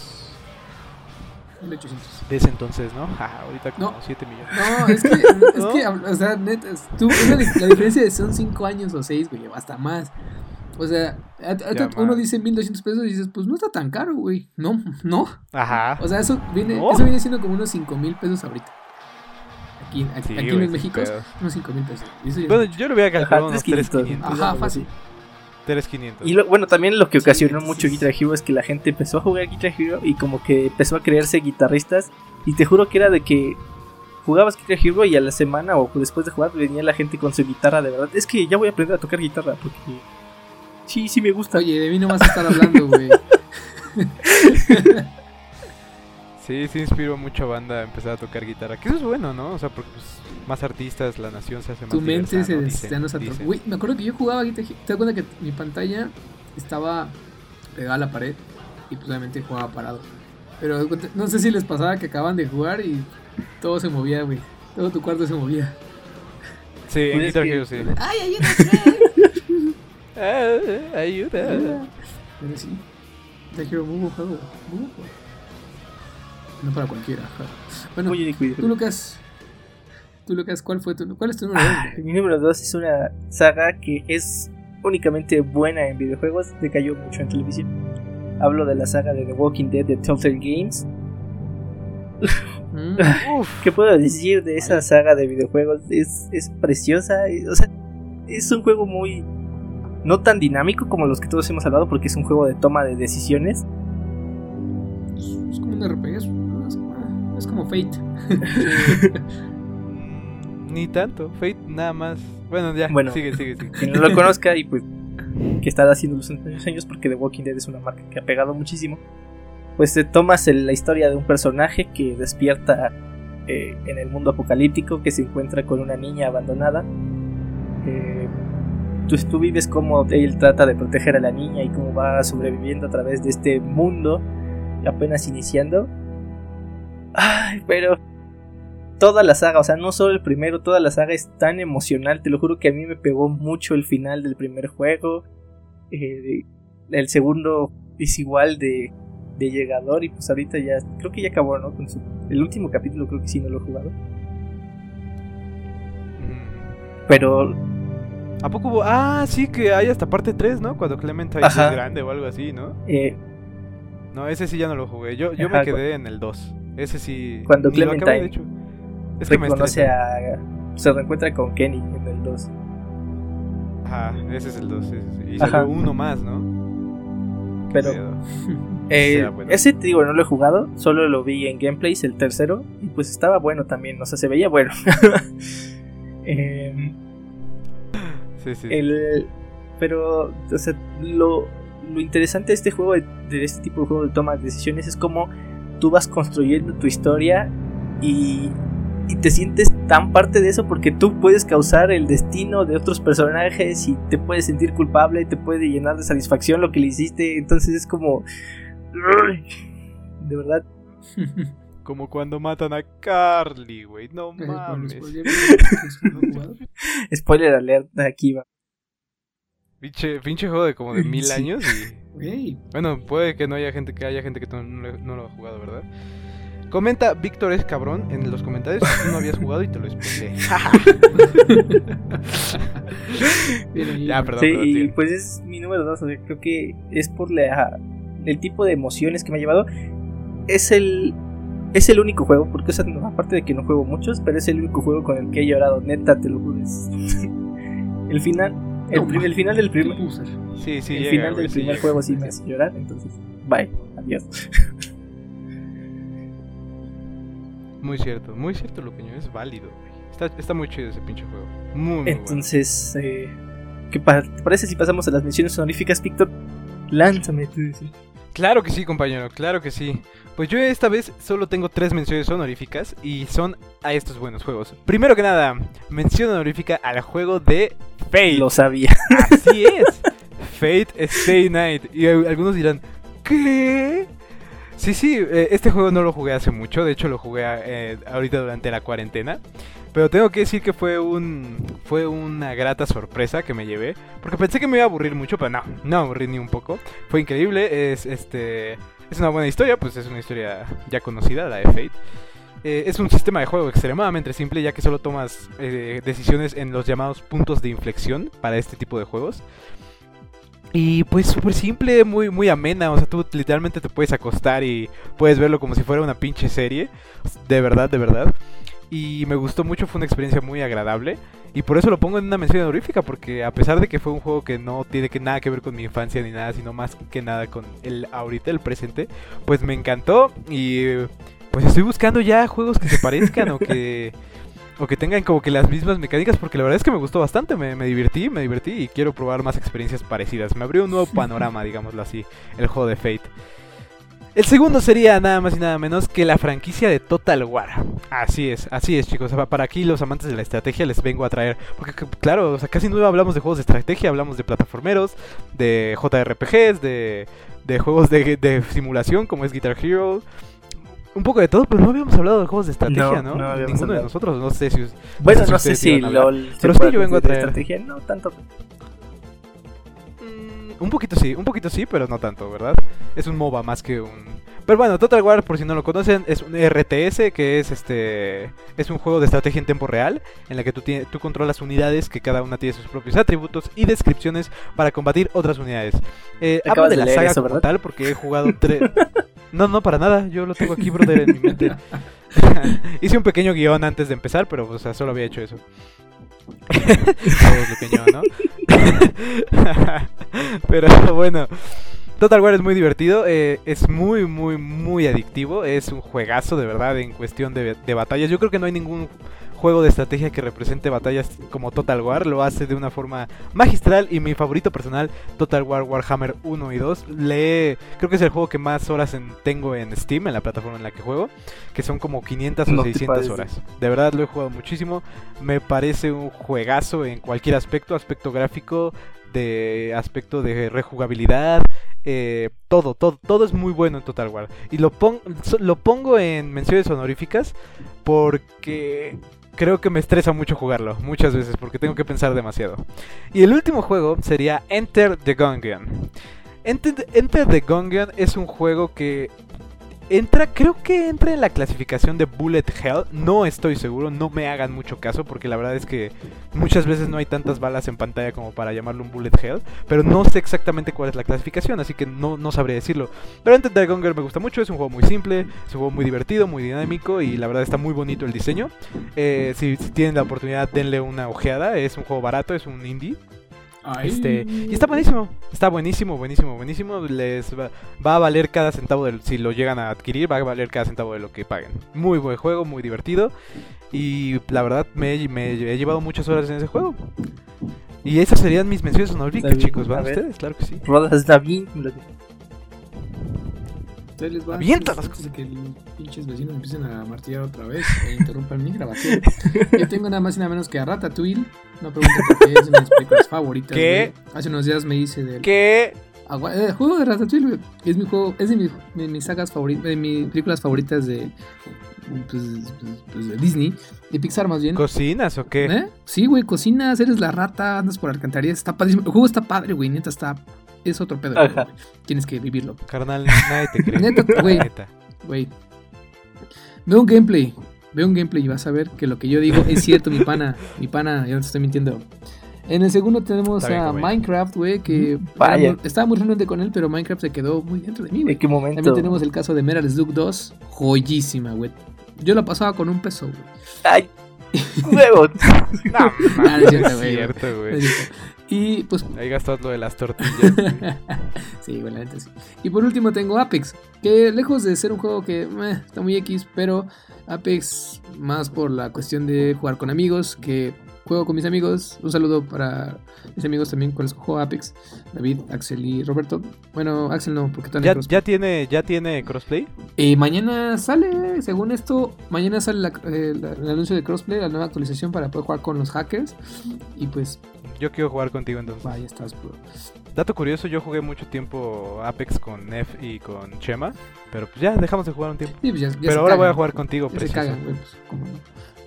1800. De ese entonces, ¿no? Ja, ahorita como No. 7 millones. No, es que, es ¿No? que, o sea, neta, tú, la, la diferencia de son 5 años o 6, güey, hasta más. O sea, a- a- Ya uno dice 1200 pesos y dices, pues no está tan caro, güey. No, no. Ajá. O sea, eso viene, No. eso viene siendo como unos 5 mil pesos ahorita. Aquí, aquí, Sí, aquí güey, en México, unos 5 mil pesos. Bueno, yo lo hubiera calculado Ajá, unos 3,500. 3,500. Ajá, fácil. 3,500. Y lo- bueno, también lo que ocasionó Sí, mucho. Guitar Hero es que la gente empezó a jugar Guitar Hero y como que empezó a creerse guitarristas. Y te juro que era de que jugabas Guitar Hero y a la semana o después de jugar venía la gente con su guitarra de verdad. Es que ya voy a aprender a tocar guitarra porque sí, sí me gusta. Oye, de mí no vas a estar hablando, güey. Sí, sí inspiró mucho a banda a empezar a tocar guitarra. Que eso es bueno, ¿no? O sea, porque pues, más artistas, la nación se hace más tu mente diversa, se Dicen, dicen. Güey, me acuerdo que yo jugaba Guitar Hero. ¿Te das cuenta que mi pantalla estaba pegada a la pared? Y pues obviamente jugaba parado. Pero no sé si les pasaba que acaban de jugar y todo se movía, güey. Todo tu cuarto se movía. Sí, en Guitar Hero sí. ¡Ay, ayúdame! Ah, ayuda. Pero sí. Guitar Hero, muy. Muy. No para cualquiera. Bueno, Oye, cuidado. tú, Lucas. Tú, Lucas, ¿cuál fue tu, cuál es tu número Ah? Mi número 2 es una saga que es únicamente buena en videojuegos, decayó mucho en televisión. Hablo de la saga de The Walking Dead de Telltale Games. Mm. ¿Qué puedo decir de esa saga de videojuegos? Es, es preciosa, o sea, es un juego muy... No tan dinámico como los que todos hemos hablado porque es un juego de toma de decisiones. es como un RPG. Es, como Fate. Ni tanto. Fate nada más. Bueno, ya. Bueno. Sigue, sigue, sigue. Quien no lo conozca y pues que está haciendo los años porque The Walking Dead es una marca que ha pegado muchísimo. Pues te tomas el- la historia de un personaje que despierta eh, en el mundo apocalíptico, que se encuentra con una niña abandonada. Eh, tú, tú vives cómo él trata de proteger a la niña y cómo va sobreviviendo a través de este mundo apenas iniciando. Ay, pero toda la saga, o sea, no solo el primero, toda la saga es tan emocional, te lo juro que a mí me pegó mucho el final del primer juego. Eh, el segundo es igual de, de llegador y pues ahorita ya, creo que ya acabó, ¿no? Con su- el último capítulo creo que sí no lo he jugado. Mm. Pero ¿A poco hubo? Ah, sí, que hay hasta parte 3, ¿no? Cuando Clementine es grande o algo así, ¿no? eh, No, ese sí ya no lo jugué. Yo, yo Ajá, me quedé en el 2. Ese sí. Cuando Clementine de hecho. Es que me reconoce estresa. a... Se reencuentra con Kenny en el 2. Ajá, ese es el 2. ese. Y Ajá. salió uno más, ¿no? Pero. Eh, bueno. Ese digo, no lo he jugado, solo lo vi en gameplays, el tercero, y pues estaba bueno también, o sea, se veía bueno. Em, Sí, sí. el, pero, o sea, lo, lo interesante de este juego, de, de este tipo de juego de toma de decisiones, es como tú vas construyendo tu historia y, y te sientes tan parte de eso porque tú puedes causar el destino de otros personajes y te puedes sentir culpable, te puede llenar de satisfacción lo que le hiciste, entonces es como... De verdad, Como cuando matan a Carly, güey. No Eh, mames. spoiler, alert, aquí va. Pinche, pinche juego de como de mil Sí. años y... Bueno, puede que no haya gente que haya gente que no, no lo- ha jugado, ¿verdad? Comenta Víctor es cabrón en los comentarios si tú no habías jugado y te lo ahí. ya, perdón, Sí, perdón, y pues es mi número dos, o sea, creo que es por la, el tipo de emociones que me ha llevado. es el es el único juego, porque o sea, no, aparte de que no juego muchos, pero es el único juego con el que he llorado, neta, te lo juro. el final, el, No, prim- el final del primer, User. Sí, sí, el llega, final güey, del sí primer llega. juego sí me hace llorar, entonces, bye, adiós. Muy cierto, muy cierto, Luqueño, es válido. Está, está muy chido ese pinche juego. Muy, muy bueno. Entonces, eh, ¿qué pa- te parece si pasamos a las menciones honoríficas, Víctor? Lánzame tú. sí. Claro que sí, compañero, claro que sí. Pues yo esta vez solo tengo tres menciones honoríficas y son a estos buenos juegos. Primero que nada, mención honorífica al juego de Fate. Lo sabía. Así es. Fate Stay Night. Y algunos dirán, ¿qué? Sí, sí, eh, este juego no lo jugué hace mucho. De hecho, lo jugué eh, ahorita durante la cuarentena. Pero tengo que decir que fue un fue una grata sorpresa que me llevé. Porque pensé que me iba a aburrir mucho, pero no, no aburrí ni un poco. Fue increíble. Es este. Es una buena historia, pues es una historia ya conocida, la de Fate. Eh, es un sistema de juego extremadamente simple, ya que solo tomas eh, decisiones en los llamados puntos de inflexión para este tipo de juegos. Y pues súper simple, muy, muy amena. O sea, tú literalmente te puedes acostar y puedes verlo como si fuera una pinche serie. De verdad, de verdad. Y me gustó mucho, fue una experiencia muy agradable. Y por eso lo pongo en una mención honorífica, porque a pesar de que fue un juego que no tiene que nada que ver con mi infancia ni nada, sino más que nada con el ahorita, el presente, pues me encantó. Y pues estoy buscando ya juegos que se parezcan o que o que tengan como que las mismas mecánicas, porque la verdad es que me gustó bastante, me, me divertí, me divertí y quiero probar más experiencias parecidas. Me abrió un nuevo panorama, digámoslo así, el juego de Fate. El segundo sería nada más y nada menos que la franquicia de Total War. Así es, así es chicos. Para aquí los amantes de la estrategia les vengo a traer. Porque claro, o sea, casi no hablamos de juegos de estrategia, hablamos de plataformeros, de JRPGs, de, de juegos de, de simulación como es Guitar Hero. Un poco de todo, pero no habíamos hablado de juegos de estrategia, No, ¿no? no Ninguno de nosotros, no sé si... us- Bueno, sé si no sé si. LOL. se Pero sí, yo vengo a de traer. estrategia, no tanto. Mm, Un poquito sí, un poquito sí, pero no tanto, ¿verdad? Es un MOBA más que un... Pero bueno, Total War, por si no lo conocen, es un RTS que es este es un juego de estrategia en tiempo real en la que tú, tienes, tú controlas unidades que cada una tiene sus propios atributos y descripciones para combatir otras unidades. Eh, hablo de de la leer saga eso, como tal porque he jugado tres... No, no, para nada, yo lo tengo aquí, brother, en mi mente. Hice un pequeño guion antes de empezar, pero o sea, solo había hecho eso. Pequeño, ¿no? pero bueno, Total War es muy divertido, eh, es muy, muy, muy adictivo, es un juegazo de verdad en cuestión de, de batallas. Yo creo que no hay ningún juego de estrategia que represente batallas como Total War, lo hace de una forma magistral y mi favorito personal, Total War Warhammer 1 y 2, le creo que es el juego que más horas en- tengo en Steam, en la plataforma en la que juego, que son como 500 o No te 600 pases. horas. De verdad lo he jugado muchísimo, me parece un juegazo en cualquier aspecto, aspecto gráfico, de aspecto de rejugabilidad, eh, todo, todo, todo es muy bueno en Total War. Y lo, pon- lo pongo en menciones honoríficas porque creo que me estresa mucho jugarlo, muchas veces, porque tengo que pensar demasiado. Y el último juego sería Enter the Gungeon. Enter, the Gungeon es un juego que entra, creo que entra en la clasificación de Bullet Hell. No estoy seguro, no me hagan mucho caso, porque la verdad es que muchas veces no hay tantas balas en pantalla como para llamarlo un Bullet Hell. Pero no sé exactamente cuál es la clasificación, así que no, no sabré decirlo. Pero Enter the Gungeon me gusta mucho, es un juego muy simple, es un juego muy divertido, muy dinámico y la verdad está muy bonito el diseño. Eh, si, si tienen la oportunidad, denle una ojeada. Es un juego barato, es un indie. Ay. Este, y está buenísimo, está buenísimo, buenísimo, buenísimo. Les va, va a valer cada centavo del, si lo llegan a adquirir, va a valer cada centavo de lo que paguen. Muy buen juego, muy divertido. Y la verdad me, he- me he llevado muchas horas en ese juego. Y esas serían mis menciones honoríficas, chicos. ¿Van ustedes? Claro que sí. Rodas está bien. Ahí les va. Aviéntalas. Antes de que los pinches vecinos empiecen a martillar otra vez e interrumpan mi grabación. Yo tengo nada más y nada menos que a Ratatouille. No pregunten por qué es una de mis películas favoritas. ¿Qué? güey. Hace unos días me hice del ¿Qué? agua- eh, juego de Ratatouille. güey. Es mi juego, es de, mi- de mis sagas favoritas, de mis películas favoritas de, pues, pues, pues, de Disney, de Pixar más bien. ¿Cocinas o qué? ¿Eh? Sí, güey, cocinas, eres la rata, andas por alcantarillas, está padrísimo. El juego está padre, güey, neta está. Es otro pedo. Ajá. Tienes que vivirlo. Carnal, nadie te cree. Neta, güey. Neta. Güey. Veo un gameplay. Veo un gameplay y vas a ver que lo que yo digo es cierto, mi pana. Mi pana, yo no te estoy mintiendo. En el segundo tenemos bien, a güey. Minecraft, güey, que muy- estaba muy renuente con él, pero Minecraft se quedó muy dentro de mí, güey. ¿En qué momento? También tenemos el caso de Metal Slug 2, joyísima, güey. Yo la pasaba con un peso, güey. ¡Ay! ¡Huevo! No, Ah, mames, es cierto, es güey. Y pues Ahí gastas lo de las tortillas. sí, neta sí. Y por último tengo Apex, que lejos de ser un juego que meh, está muy X, pero Apex más por la cuestión de jugar con amigos, que juego con mis amigos. Un saludo para mis amigos también con los que juego Apex, David, Axel y Roberto. Bueno, Axel no, porque todavía ¿Ya, ya tiene, ¿Ya tiene crossplay? Eh, mañana sale, según esto, mañana sale la- eh, la- el anuncio de Crossplay, la nueva actualización para poder jugar con los hackers. Y pues, Yo quiero jugar contigo entonces. vaya, estás, bro. Dato curioso, yo jugué mucho tiempo Apex con Nef y con Chema, pero pues ya dejamos de jugar un tiempo. Sí, pues ya- ya Pero ahora voy a jugar contigo, ya se cagan, güey, pues, como no.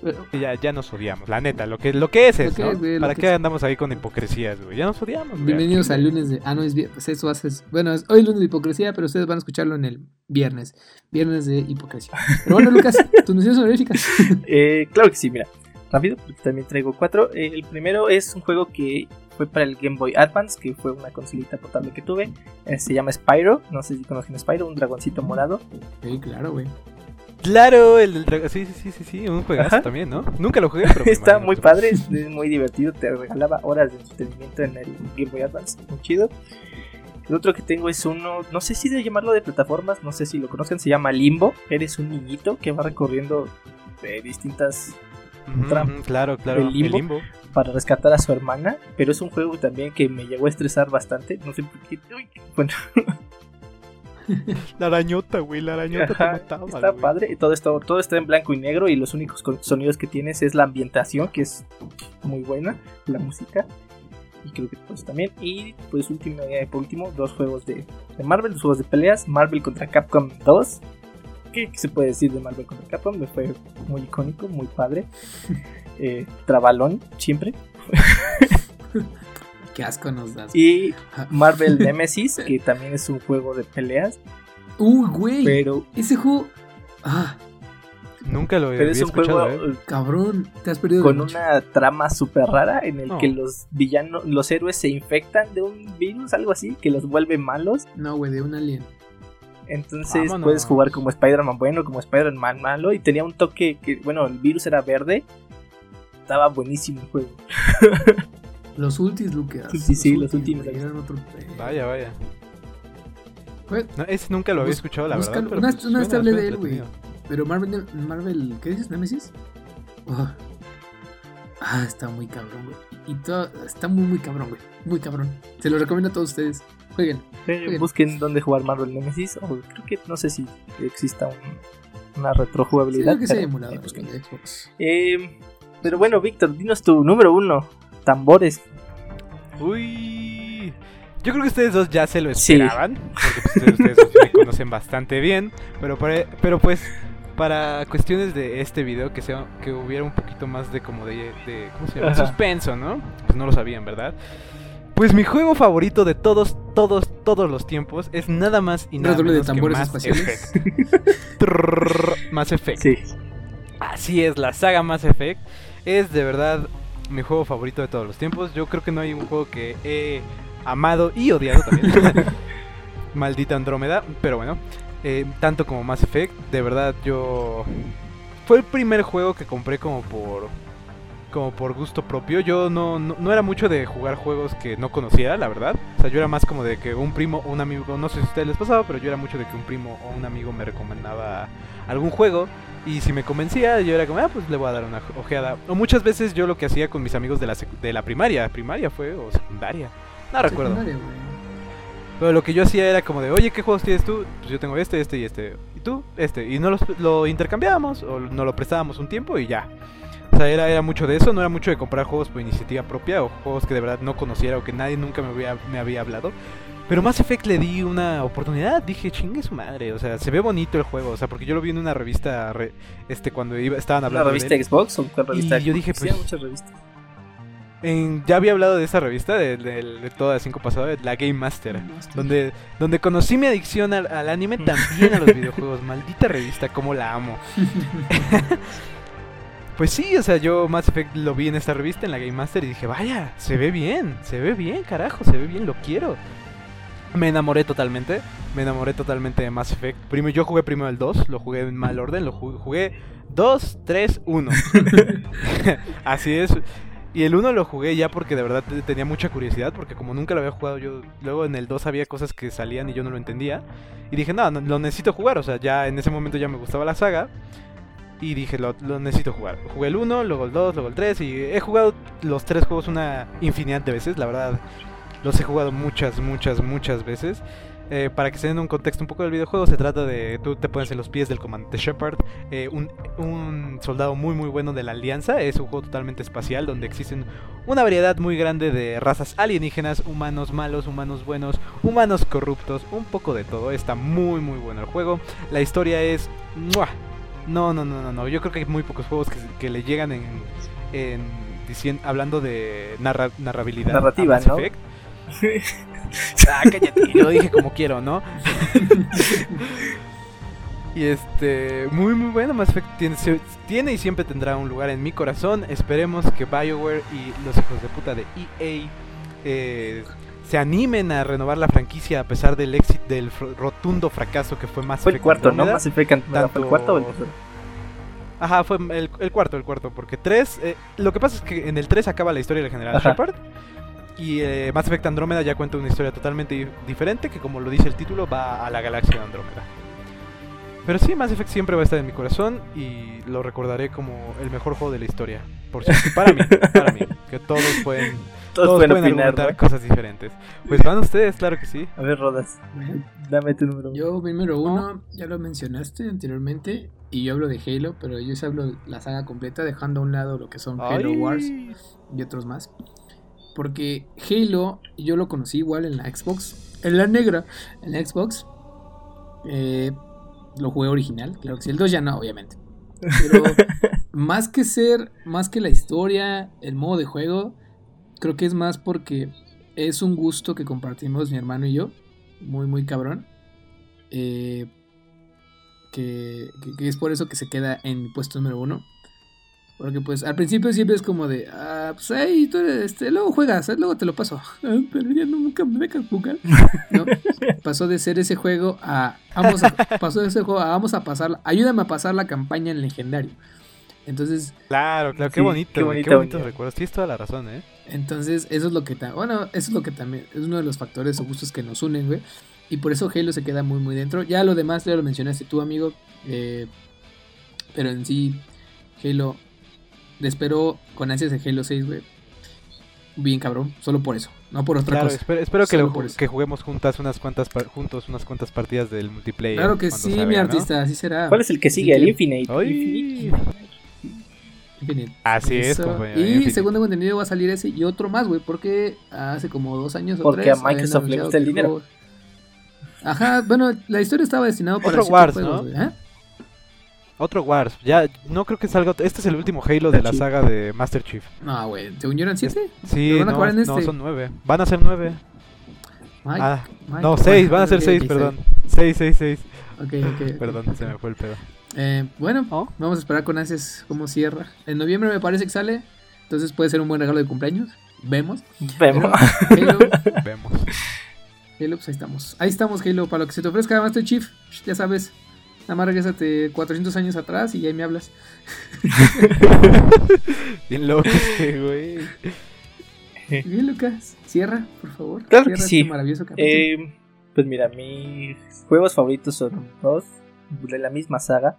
Pero- Ya, ya nos odiamos, la neta, lo que, lo que es Lo es, que ¿no? es, güey, lo ¿Para que qué es. andamos ahí con hipocresías, güey? Ya nos odiamos, güey. bienvenidos al lunes de. Ah, no, es viernes. Eso haces. Bueno, es- hoy es lunes de hipocresía, pero ustedes van a escucharlo en el viernes. Viernes de hipocresía. Pero bueno, Lucas, tus menciones honoríficas. Eh, claro que sí, mira. Rápido, porque también traigo cuatro. Eh, el primero es un juego que fue para el Game Boy Advance, que fue una consolita portable que tuve. Eh, se llama Spyro. No sé si conocen Spyro, un dragoncito morado. Sí, claro, güey. Claro, el del dragón. Sí, sí, sí, sí, sí, un juegazo Ajá. también, ¿no? Nunca lo jugué, pero. Está muy padre, es es muy divertido. Te regalaba horas de entretenimiento en el Game Boy Advance. Muy chido. El otro que tengo es uno, no sé si de llamarlo de plataformas, no sé si lo conocen, se llama Limbo. Eres un niñito que va recorriendo eh, distintas Claro, claro. el El limbo. para rescatar a su hermana, pero es un juego también que me llegó a estresar bastante, no sé por qué. Uy, bueno, La arañota, güey, la arañota ajá, te mataba. está güey. padre, y todo esto todo está en blanco y negro y los únicos sonidos que tienes es la ambientación, que es muy buena, la música. Y creo que pues también. Y pues último, eh, por último, dos juegos de, de Marvel, dos juegos de peleas. Marvel contra Capcom 2. ¿Qué, se puede decir de Marvel contra Capcom? Me fue muy icónico, muy padre. Eh, trabalón, siempre. Qué asco nos das. Y. Marvel Nemesis, que también es un juego de peleas, Uy, güey. pero, Ese juego. Ah, Nunca lo pero había es un escuchado, juego ¿eh? cabrón. Te has perdido de con mucho. una trama súper rara en el No. que los villanos, los héroes se infectan de un virus, algo así, que los vuelve malos. No, güey, de un alien. Entonces Vámonos. puedes jugar como Spider-Man bueno, como Spider-Man malo. Y tenía un toque que, bueno, el virus era verde. Estaba buenísimo el juego. Los ultis, Lucas. Sí, sí, sí, los últimos. otro. Vaya, vaya. No, ese nunca lo había Bus- escuchado, la búscalo. verdad. pero Una- pues una de él, güey. Pero Marvel, Marvel, ¿qué dices? ¿Nemesis? Ah, Ah, está muy cabrón, güey. Y todo, está muy, muy cabrón, güey. Muy cabrón. Se lo recomiendo a todos ustedes. Jueguen. Eh, Bien. busquen dónde jugar Marvel Nemesis. O creo que no sé si exista un- una retrojugabilidad. Creo que sea pero, emulador eh, busquen. de Xbox. Eh, pero bueno, Víctor, dinos tu número uno. Tambores. Uy. Yo creo que ustedes dos ya se lo Sí. esperaban. Porque pues, ustedes, ustedes dos me conocen bastante bien. Pero, para- pero pues, para cuestiones de este video, que sea que hubiera un poquito más de como de, de ¿cómo se llama? Suspenso, ¿no? Pues no lo sabían, ¿verdad? Pues mi juego favorito de todos, todos, todos los tiempos es nada más y nada Redoble de menos que tambores Mass espaciales. Effect. Trrr, Mass Effect. Sí. Así es, la saga Mass Effect es de verdad mi juego favorito de todos los tiempos. Yo creo que no hay un juego que he amado y odiado también. Maldita Andrómeda, pero bueno, eh, tanto como Mass Effect, de verdad yo fue el primer juego que compré como por como por gusto propio. Yo no, no, no era mucho de jugar juegos que no conocía, la verdad. O sea, yo era más como de que un primo o un amigo, no sé si a ustedes les pasaba, pero yo era mucho de que un primo o un amigo me recomendaba algún juego y si me convencía, yo era como, ah, pues le voy a dar una ojeada. O muchas veces yo lo que hacía con mis amigos de la, sec- de la primaria, primaria fue o secundaria, no recuerdo. Secundaria. Pero lo que yo hacía era como de, oye, ¿qué juegos tienes tú? Pues yo tengo este, este y este. ¿Y tú? Este. Y no los, lo intercambiábamos o no lo prestábamos un tiempo y ya. O sea, era, era mucho de eso, no era mucho de comprar juegos por iniciativa propia o juegos que de verdad no conociera o que nadie nunca me había, me había hablado. Pero Mass Effect le di una oportunidad, dije, chingue su madre, o sea, se ve bonito el juego, o sea, porque yo lo vi en una revista, re- este, cuando iba, estaban ¿Una hablando de revista él. Xbox o cuál revista? Y yo dije, Sí, pues- hay muchas revistas. En- ya había hablado de esa revista, de, de, de toda de cinco pasado, de la Game Master. Donde, donde conocí mi adicción al, al anime, también a los videojuegos. Maldita revista, como la amo. Pues sí, o sea, yo Mass Effect lo vi en esta revista, en la Game Master, y dije, vaya, se ve bien, se ve bien, carajo, se ve bien, lo quiero. Me enamoré totalmente, me enamoré totalmente de Mass Effect. Primero, yo jugué primero el 2, lo jugué en mal orden, lo jugué, jugué 2, 3, 1. Así es. Y el 1 lo jugué ya porque de verdad te- tenía mucha curiosidad, porque como nunca lo había jugado yo, luego en el 2 había cosas que salían y yo no lo entendía. Y dije, no, no, lo necesito jugar, o sea, ya en ese momento ya me gustaba la saga. Y dije, lo, lo necesito jugar. Jugué el 1, luego el 2, luego el 3 y he jugado los tres juegos una infinidad de veces, la verdad. Los he jugado muchas, muchas, muchas veces. Eh, para que se den un contexto un poco del videojuego, se trata de tú te pones en los pies del comandante Shepard, eh, un, un soldado muy muy bueno de la Alianza. Es un juego totalmente espacial donde existen una variedad muy grande de razas alienígenas, humanos malos, humanos buenos, humanos corruptos, un poco de todo. Está muy muy bueno el juego. La historia es... ¡mua! No, no, no, no, no. Yo creo que hay muy pocos juegos que, que le llegan en... en dicien- hablando de narra- narrabilidad. Narrativa, ¿no? Effect. Ah, cállate, lo dije como quiero, ¿no? y este, muy muy bueno, Mass Effect tiene, se- tiene y siempre tendrá un lugar en mi corazón. Esperemos que BioWare y los hijos de puta de EA eh, se animen a renovar la franquicia a pesar del éxito del rotundo fracaso que fue Mass Fue el cuarto, ¿no? Mass Effect Andrómeda, ¿Fue el cuarto o el tercero? Ajá, fue el, el cuarto, el cuarto, porque 3, lo que pasa es que en el 3 acaba la historia del general Ajá. Shepard y eh, Mass Effect Andrómeda ya cuenta una historia totalmente di- diferente que como lo dice el título va a la galaxia de Andrómeda. Pero sí, Mass Effect siempre va a estar en mi corazón y lo recordaré como el mejor juego de la historia. Por cierto, para mí, para mí, que todos pueden, Todos, todos pueden pueden opinar, argumentar ¿no? cosas diferentes. Pues van ustedes, claro que sí. A ver, Rodas, dame tu número uno. Yo, número uno, ya lo mencionaste anteriormente, y yo hablo de Halo, pero yo sí hablo de la saga completa, dejando a un lado lo que son Halo Ay. Wars y otros más. Porque Halo, yo lo conocí igual en la Xbox, en la negra, en la Xbox. Eh, lo jugué original, claro que sí. El 2 ya no, obviamente. Pero más que ser, más que la historia, el modo de juego, creo que es más porque es un gusto que compartimos mi hermano y yo. Muy, muy cabrón. Eh, que, que- es por eso que se queda en puesto número uno. Porque pues al principio siempre es como de, ah, pues ahí tú eres, este, luego juegas, eh, luego te lo paso. Ah, pero ya no, nunca me dejas jugar. Pasó de ser ese juego a, vamos a, pasó de ese juego a, vamos a pasar, ayúdame a pasar la campaña en legendario. Entonces, Claro, claro, qué Sí, bonito, qué güey, qué, bonitos recuerdos. Tienes toda la razón, ¿eh? entonces eso es lo que, ta- bueno, eso es lo que también, es uno de los factores o gustos que nos unen, güey. Y por eso Halo se queda muy, muy dentro. Ya lo demás ya lo mencionaste tú, amigo. eh, pero en sí, Halo, le espero con ansias de Halo 6, güey. Bien cabrón, solo por eso, no por otra Claro, cosa. espero, espero que, lo que juguemos juntas unas cuantas par- juntos unas cuantas partidas del multiplayer. Claro que sí, mi vea, ¿no? artista, así será. ¿Cuál es el que sigue? El Infinite. Ay. Infinite. Infinite. Así es, compañero. Y Infinite. tengo entendido va a salir ese y otro más, güey, porque hace como dos años o Porque tres a Microsoft le gusta el dinero. juego- Ajá, bueno, la historia estaba destinada para Otro Wars, juegos, ¿no? ¿eh? Otro Wars. Ya, no creo que salga. Este es el último Halo de la Sí. saga de Master Chief. No, güey, según yo eran siete. Sí, van a no, no, este. son nueve. Van a ser nueve. Mike, ah, Mike, no, Mike, seis, van a ser seis, perdón. Seis, seis, seis. Ok, ok. ok. Perdón, se me fue el pedo. Eh, bueno, ¿Oh? vamos a esperar con ansias cómo cierra. En noviembre me parece que sale, entonces puede ser un buen regalo de cumpleaños. Vemos. Vemos. Pero, Halo, Vemos. Halo, pues ahí estamos. Ahí estamos, Halo, para lo que se te ofrezca, Master Chief. Ya sabes. Nada más regresate 400 años atrás y ahí me hablas. Bien loco este, güey. Bien, Lucas. Cierra, por favor. Claro que Cierra sí. este maravilloso capítulo. Eh, pues mira, mis juegos favoritos son dos de la misma saga.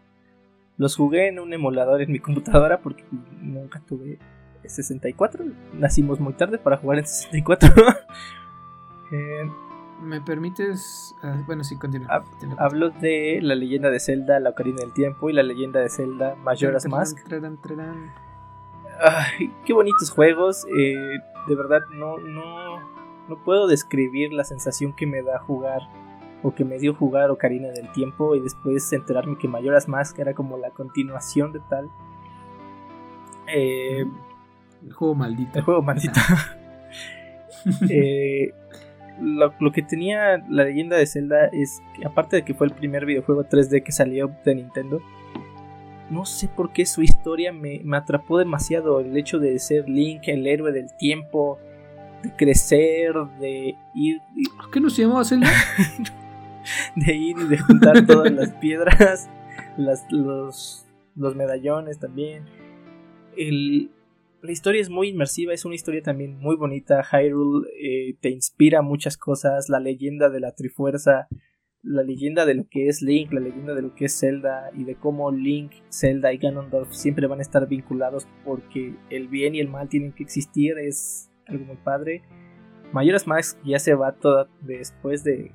Los jugué en un emulador en mi computadora porque nunca tuve 64. Nacimos muy tarde para jugar en 64. Eh, ¿Me permites? ah, bueno, sí, continúa. Hab- Continúa. hablo de la leyenda de Zelda, la Ocarina del Tiempo y la leyenda de Zelda Majora's Trarán, Mask. trarán, trarán. Ay, qué bonitos juegos. eh, de verdad, no, no, no puedo describir la sensación que me da jugar o que me dio jugar Ocarina del Tiempo y después enterarme que Majora's Mask era como la continuación de tal. Eh, El juego maldito. el juego maldito. Eh, lo, lo que tenía la leyenda de Zelda es que aparte de que fue el primer videojuego 3D que salió de Nintendo, no sé por qué su historia me, me atrapó demasiado. El hecho de ser Link, el héroe del tiempo, de crecer, de ir. ¿Por qué no se llamaba Zelda? de ir y de juntar todas las piedras, las, los, los medallones también. La historia es muy inmersiva, es una historia también muy bonita. Hyrule eh, te inspira muchas cosas, la leyenda de la Trifuerza, la leyenda de lo que es Link, la leyenda de lo que es Zelda y de cómo Link, Zelda y Ganondorf siempre van a estar vinculados porque el bien y el mal tienen que existir, es algo muy padre. Mayoras Max ya se va toda después de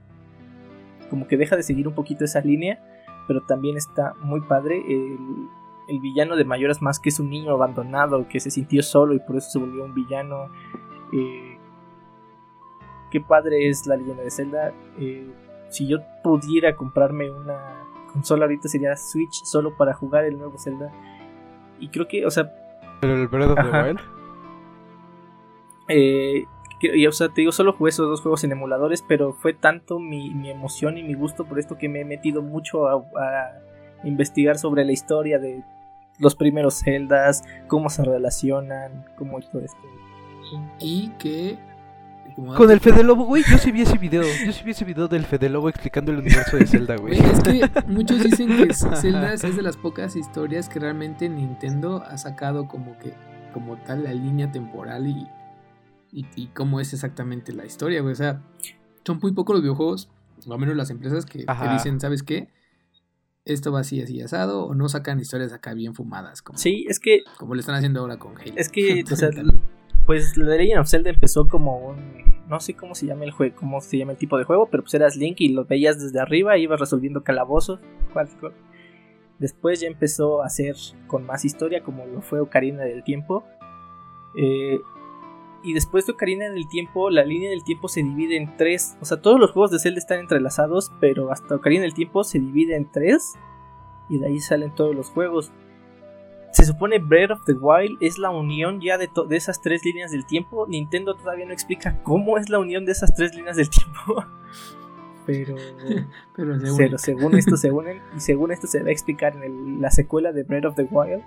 como que deja de seguir un poquito esa línea, pero también está muy padre el, el villano de Mayoras Mask que es un niño abandonado que se sintió solo y por eso se volvió un villano. Eh, qué padre es la leyenda de Zelda. Eh, si yo pudiera comprarme una consola ahorita sería Switch solo para jugar el nuevo Zelda. Y creo que, o sea... ¿Pero el Breath of the Ajá. Wild? Eh, y, o sea, te digo, solo jugué esos dos juegos en emuladores, pero fue tanto mi, mi emoción y mi gusto por esto que me he metido mucho a, a investigar sobre la historia de los primeros Zeldas, cómo se relacionan, cómo y todo esto. Y que. Con el Fede Lobo, güey, yo sí vi ese video. Yo sí vi ese video del Fede Lobo explicando el universo de Zelda, güey. Güey, es que muchos dicen que Zelda es de las pocas historias que realmente Nintendo ha sacado como que como tal la línea temporal y, y, y cómo es exactamente la historia, güey. O sea, son muy pocos los videojuegos, o al menos las empresas que te dicen, ¿sabes qué? Esto va así, así asado, o no sacan historias acá bien fumadas, como, Sí, es que, como le están haciendo ahora con Halo. es que, o sea, pues la Legend of Zelda empezó como un, no sé cómo se llama el juego, cómo se llama el tipo de juego, pero pues eras Link y lo veías desde arriba, ibas resolviendo calabozos. Después ya empezó a hacer con más historia, como lo fue Ocarina del Tiempo. Eh, y después de Ocarina del Tiempo, la línea del tiempo se divide en tres. O sea, todos los juegos de Zelda están entrelazados, pero hasta Ocarina del Tiempo se divide en tres. Y de ahí salen todos los juegos. Se supone Breath of the Wild es la unión ya de, de esas tres líneas del tiempo. Nintendo todavía no explica cómo es la unión de esas tres líneas del tiempo. Pero, Pero se según esto se unen y según esto se va a explicar en el- la secuela de Breath of the Wild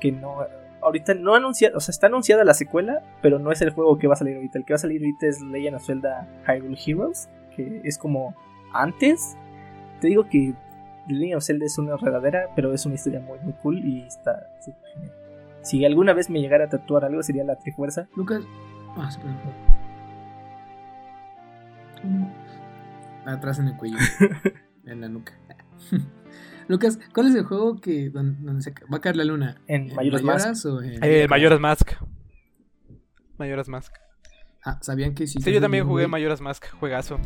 que no ahorita no anunciada, o sea, está anunciada la secuela, pero no es el juego que va a salir ahorita. El que va a salir ahorita es Legend of Zelda Hyrule Heroes, que es como antes. Te digo que Legend of Zelda es una enredadera, pero es una historia muy muy cool y está súper genial. Si alguna vez me llegara a tatuar algo sería la Trifuerza. Lucas. Ah, perdón. Atrás en el cuello. en la nuca. Lucas, ¿cuál es el juego que donde, donde se va a caer la luna? En Majora's Mask. o en- Eh, Majora's Mask. Majora's Mask. Ah, ¿sabían que si Sí, yo también jugué güey- Majora's Mask, juegazo.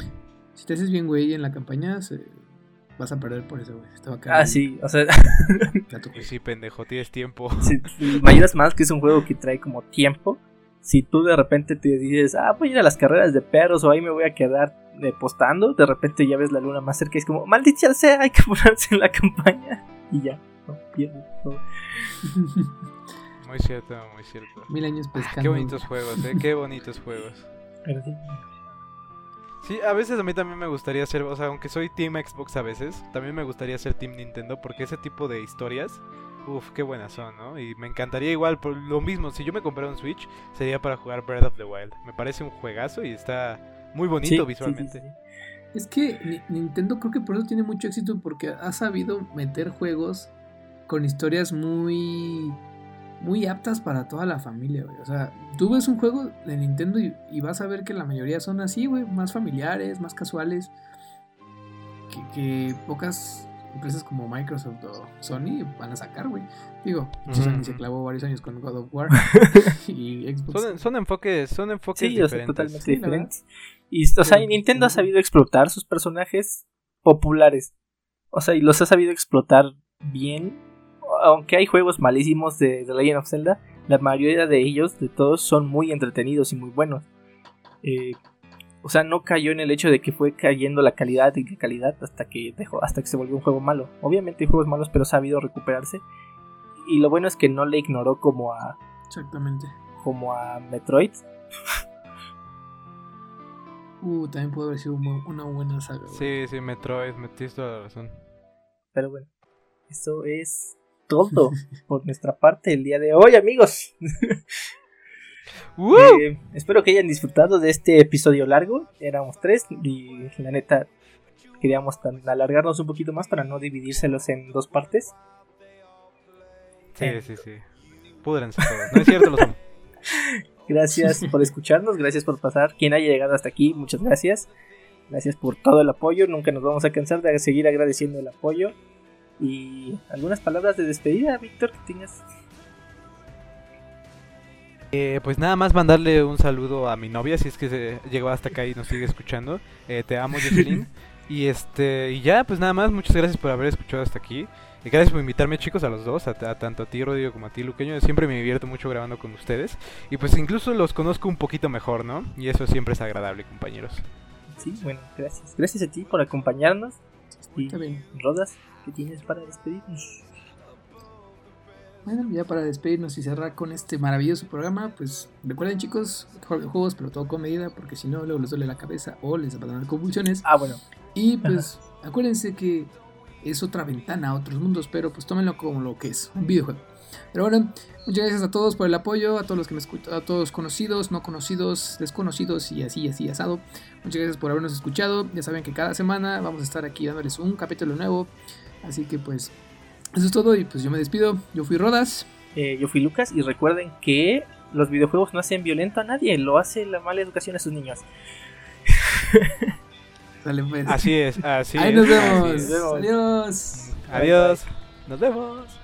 Si te haces bien güey en la campaña, se- vas a perder por eso, güey. Te va a caer Ah, sí, o sea, sí, pendejo, tienes tiempo. si, Majora's Mask es un juego que trae como tiempo. Si tú de repente te dices, ah, voy a ir a las carreras de perros o ahí me voy a quedar eh, postando, de repente ya ves la luna más cerca y es como, maldita sea, hay que apurarse en la campaña. Y ya, no, pierdes todo. Muy cierto, muy cierto. Mil años pescando. Qué bonitos juegos, eh, qué bonitos juegos. Sí, a veces a mí también me gustaría ser, o sea, aunque soy Team Xbox a veces, también me gustaría ser Team Nintendo porque ese tipo de historias, uff, qué buenas son, ¿no? Y me encantaría igual, por lo mismo, si yo me comprara un Switch, sería para jugar Breath of the Wild. Me parece un juegazo y está muy bonito sí, visualmente. sí, sí. Es que Ni- Nintendo creo que por eso tiene mucho éxito porque ha sabido meter juegos con historias muy muy aptas para toda la familia, güey. O sea, tú ves un juego de Nintendo y, y vas a ver que la mayoría son así, güey, más familiares, más casuales, que, que pocas empresas como Microsoft o Sony van a sacar, güey. Digo, Ujú, Sony se clavó varios años con God of War y Xbox. Son, son enfoques, son enfoques Sí, o sea, diferentes. totalmente Sí, la verdad. diferentes. Y, o sea, Sí. Nintendo ha sabido explotar sus personajes populares. O sea, y los ha sabido explotar bien. Aunque hay juegos malísimos de The Legend of Zelda, la mayoría de ellos, de todos, son muy entretenidos y muy buenos. Eh, o sea, no cayó en el hecho de que fue cayendo la calidad y la calidad hasta que dejó, hasta que se volvió un juego malo. Obviamente hay juegos malos, pero ha sabido recuperarse. Y lo bueno es que no le ignoró como a, Exactamente. como a Metroid. Uh, también puede haber sido una buena saga. güey. Sí, sí, Metroid, me tienes toda la razón. Pero bueno, eso es todo por nuestra parte el día de hoy, amigos. Eh, espero que hayan disfrutado de este episodio largo. Éramos tres y la neta queríamos tan- alargarnos un poquito más para no dividírselos en dos partes. Sí, sí, sí. Púdrense todos. No es cierto, los amo. Gracias por escucharnos, gracias por pasar. Quien haya llegado hasta aquí, muchas gracias. Gracias por todo el apoyo. Nunca nos vamos a cansar de seguir agradeciendo el apoyo. Y algunas palabras de despedida, Víctor, que tengas. Eh, pues nada más mandarle un saludo a mi novia, si es que se llegó hasta acá y nos sigue escuchando. Eh, te amo, Jocelyn. y este y ya, pues nada más, muchas gracias por haber escuchado hasta aquí. Y gracias por invitarme, chicos, a los dos, a, a tanto a ti, Rodrigo, como a ti, Luqueño. Siempre me divierto mucho grabando con ustedes. Y pues incluso los conozco un poquito mejor, ¿no? Y eso siempre es agradable, compañeros. Sí, bueno, gracias. Gracias a ti por acompañarnos. Y. Rodas, ¿qué tienes para despedirnos? Bueno, ya para despedirnos y cerrar con este maravilloso programa, pues recuerden chicos, juegos, pero todo con medida, porque si no, luego les duele la cabeza o les van a dar convulsiones. Ah, bueno, Y pues acuérdense que es otra ventana a otros mundos, pero pues tómenlo como lo que es, un videojuego. Pero bueno, muchas gracias a todos por el apoyo, a todos los que me escuchan, a todos conocidos, no conocidos, desconocidos y así, así, asado. Muchas gracias por habernos escuchado. Ya saben que cada semana vamos a estar aquí dándoles un capítulo nuevo. Así que pues eso es todo y pues yo me despido. Yo fui Rodas. eh, yo fui Lucas y recuerden que los videojuegos no hacen violento a nadie, lo hace la mala educación a sus niños. Dale pues. Así es, así Ahí es. nos así vemos. es. vemos. Adiós. Adiós. Nos vemos.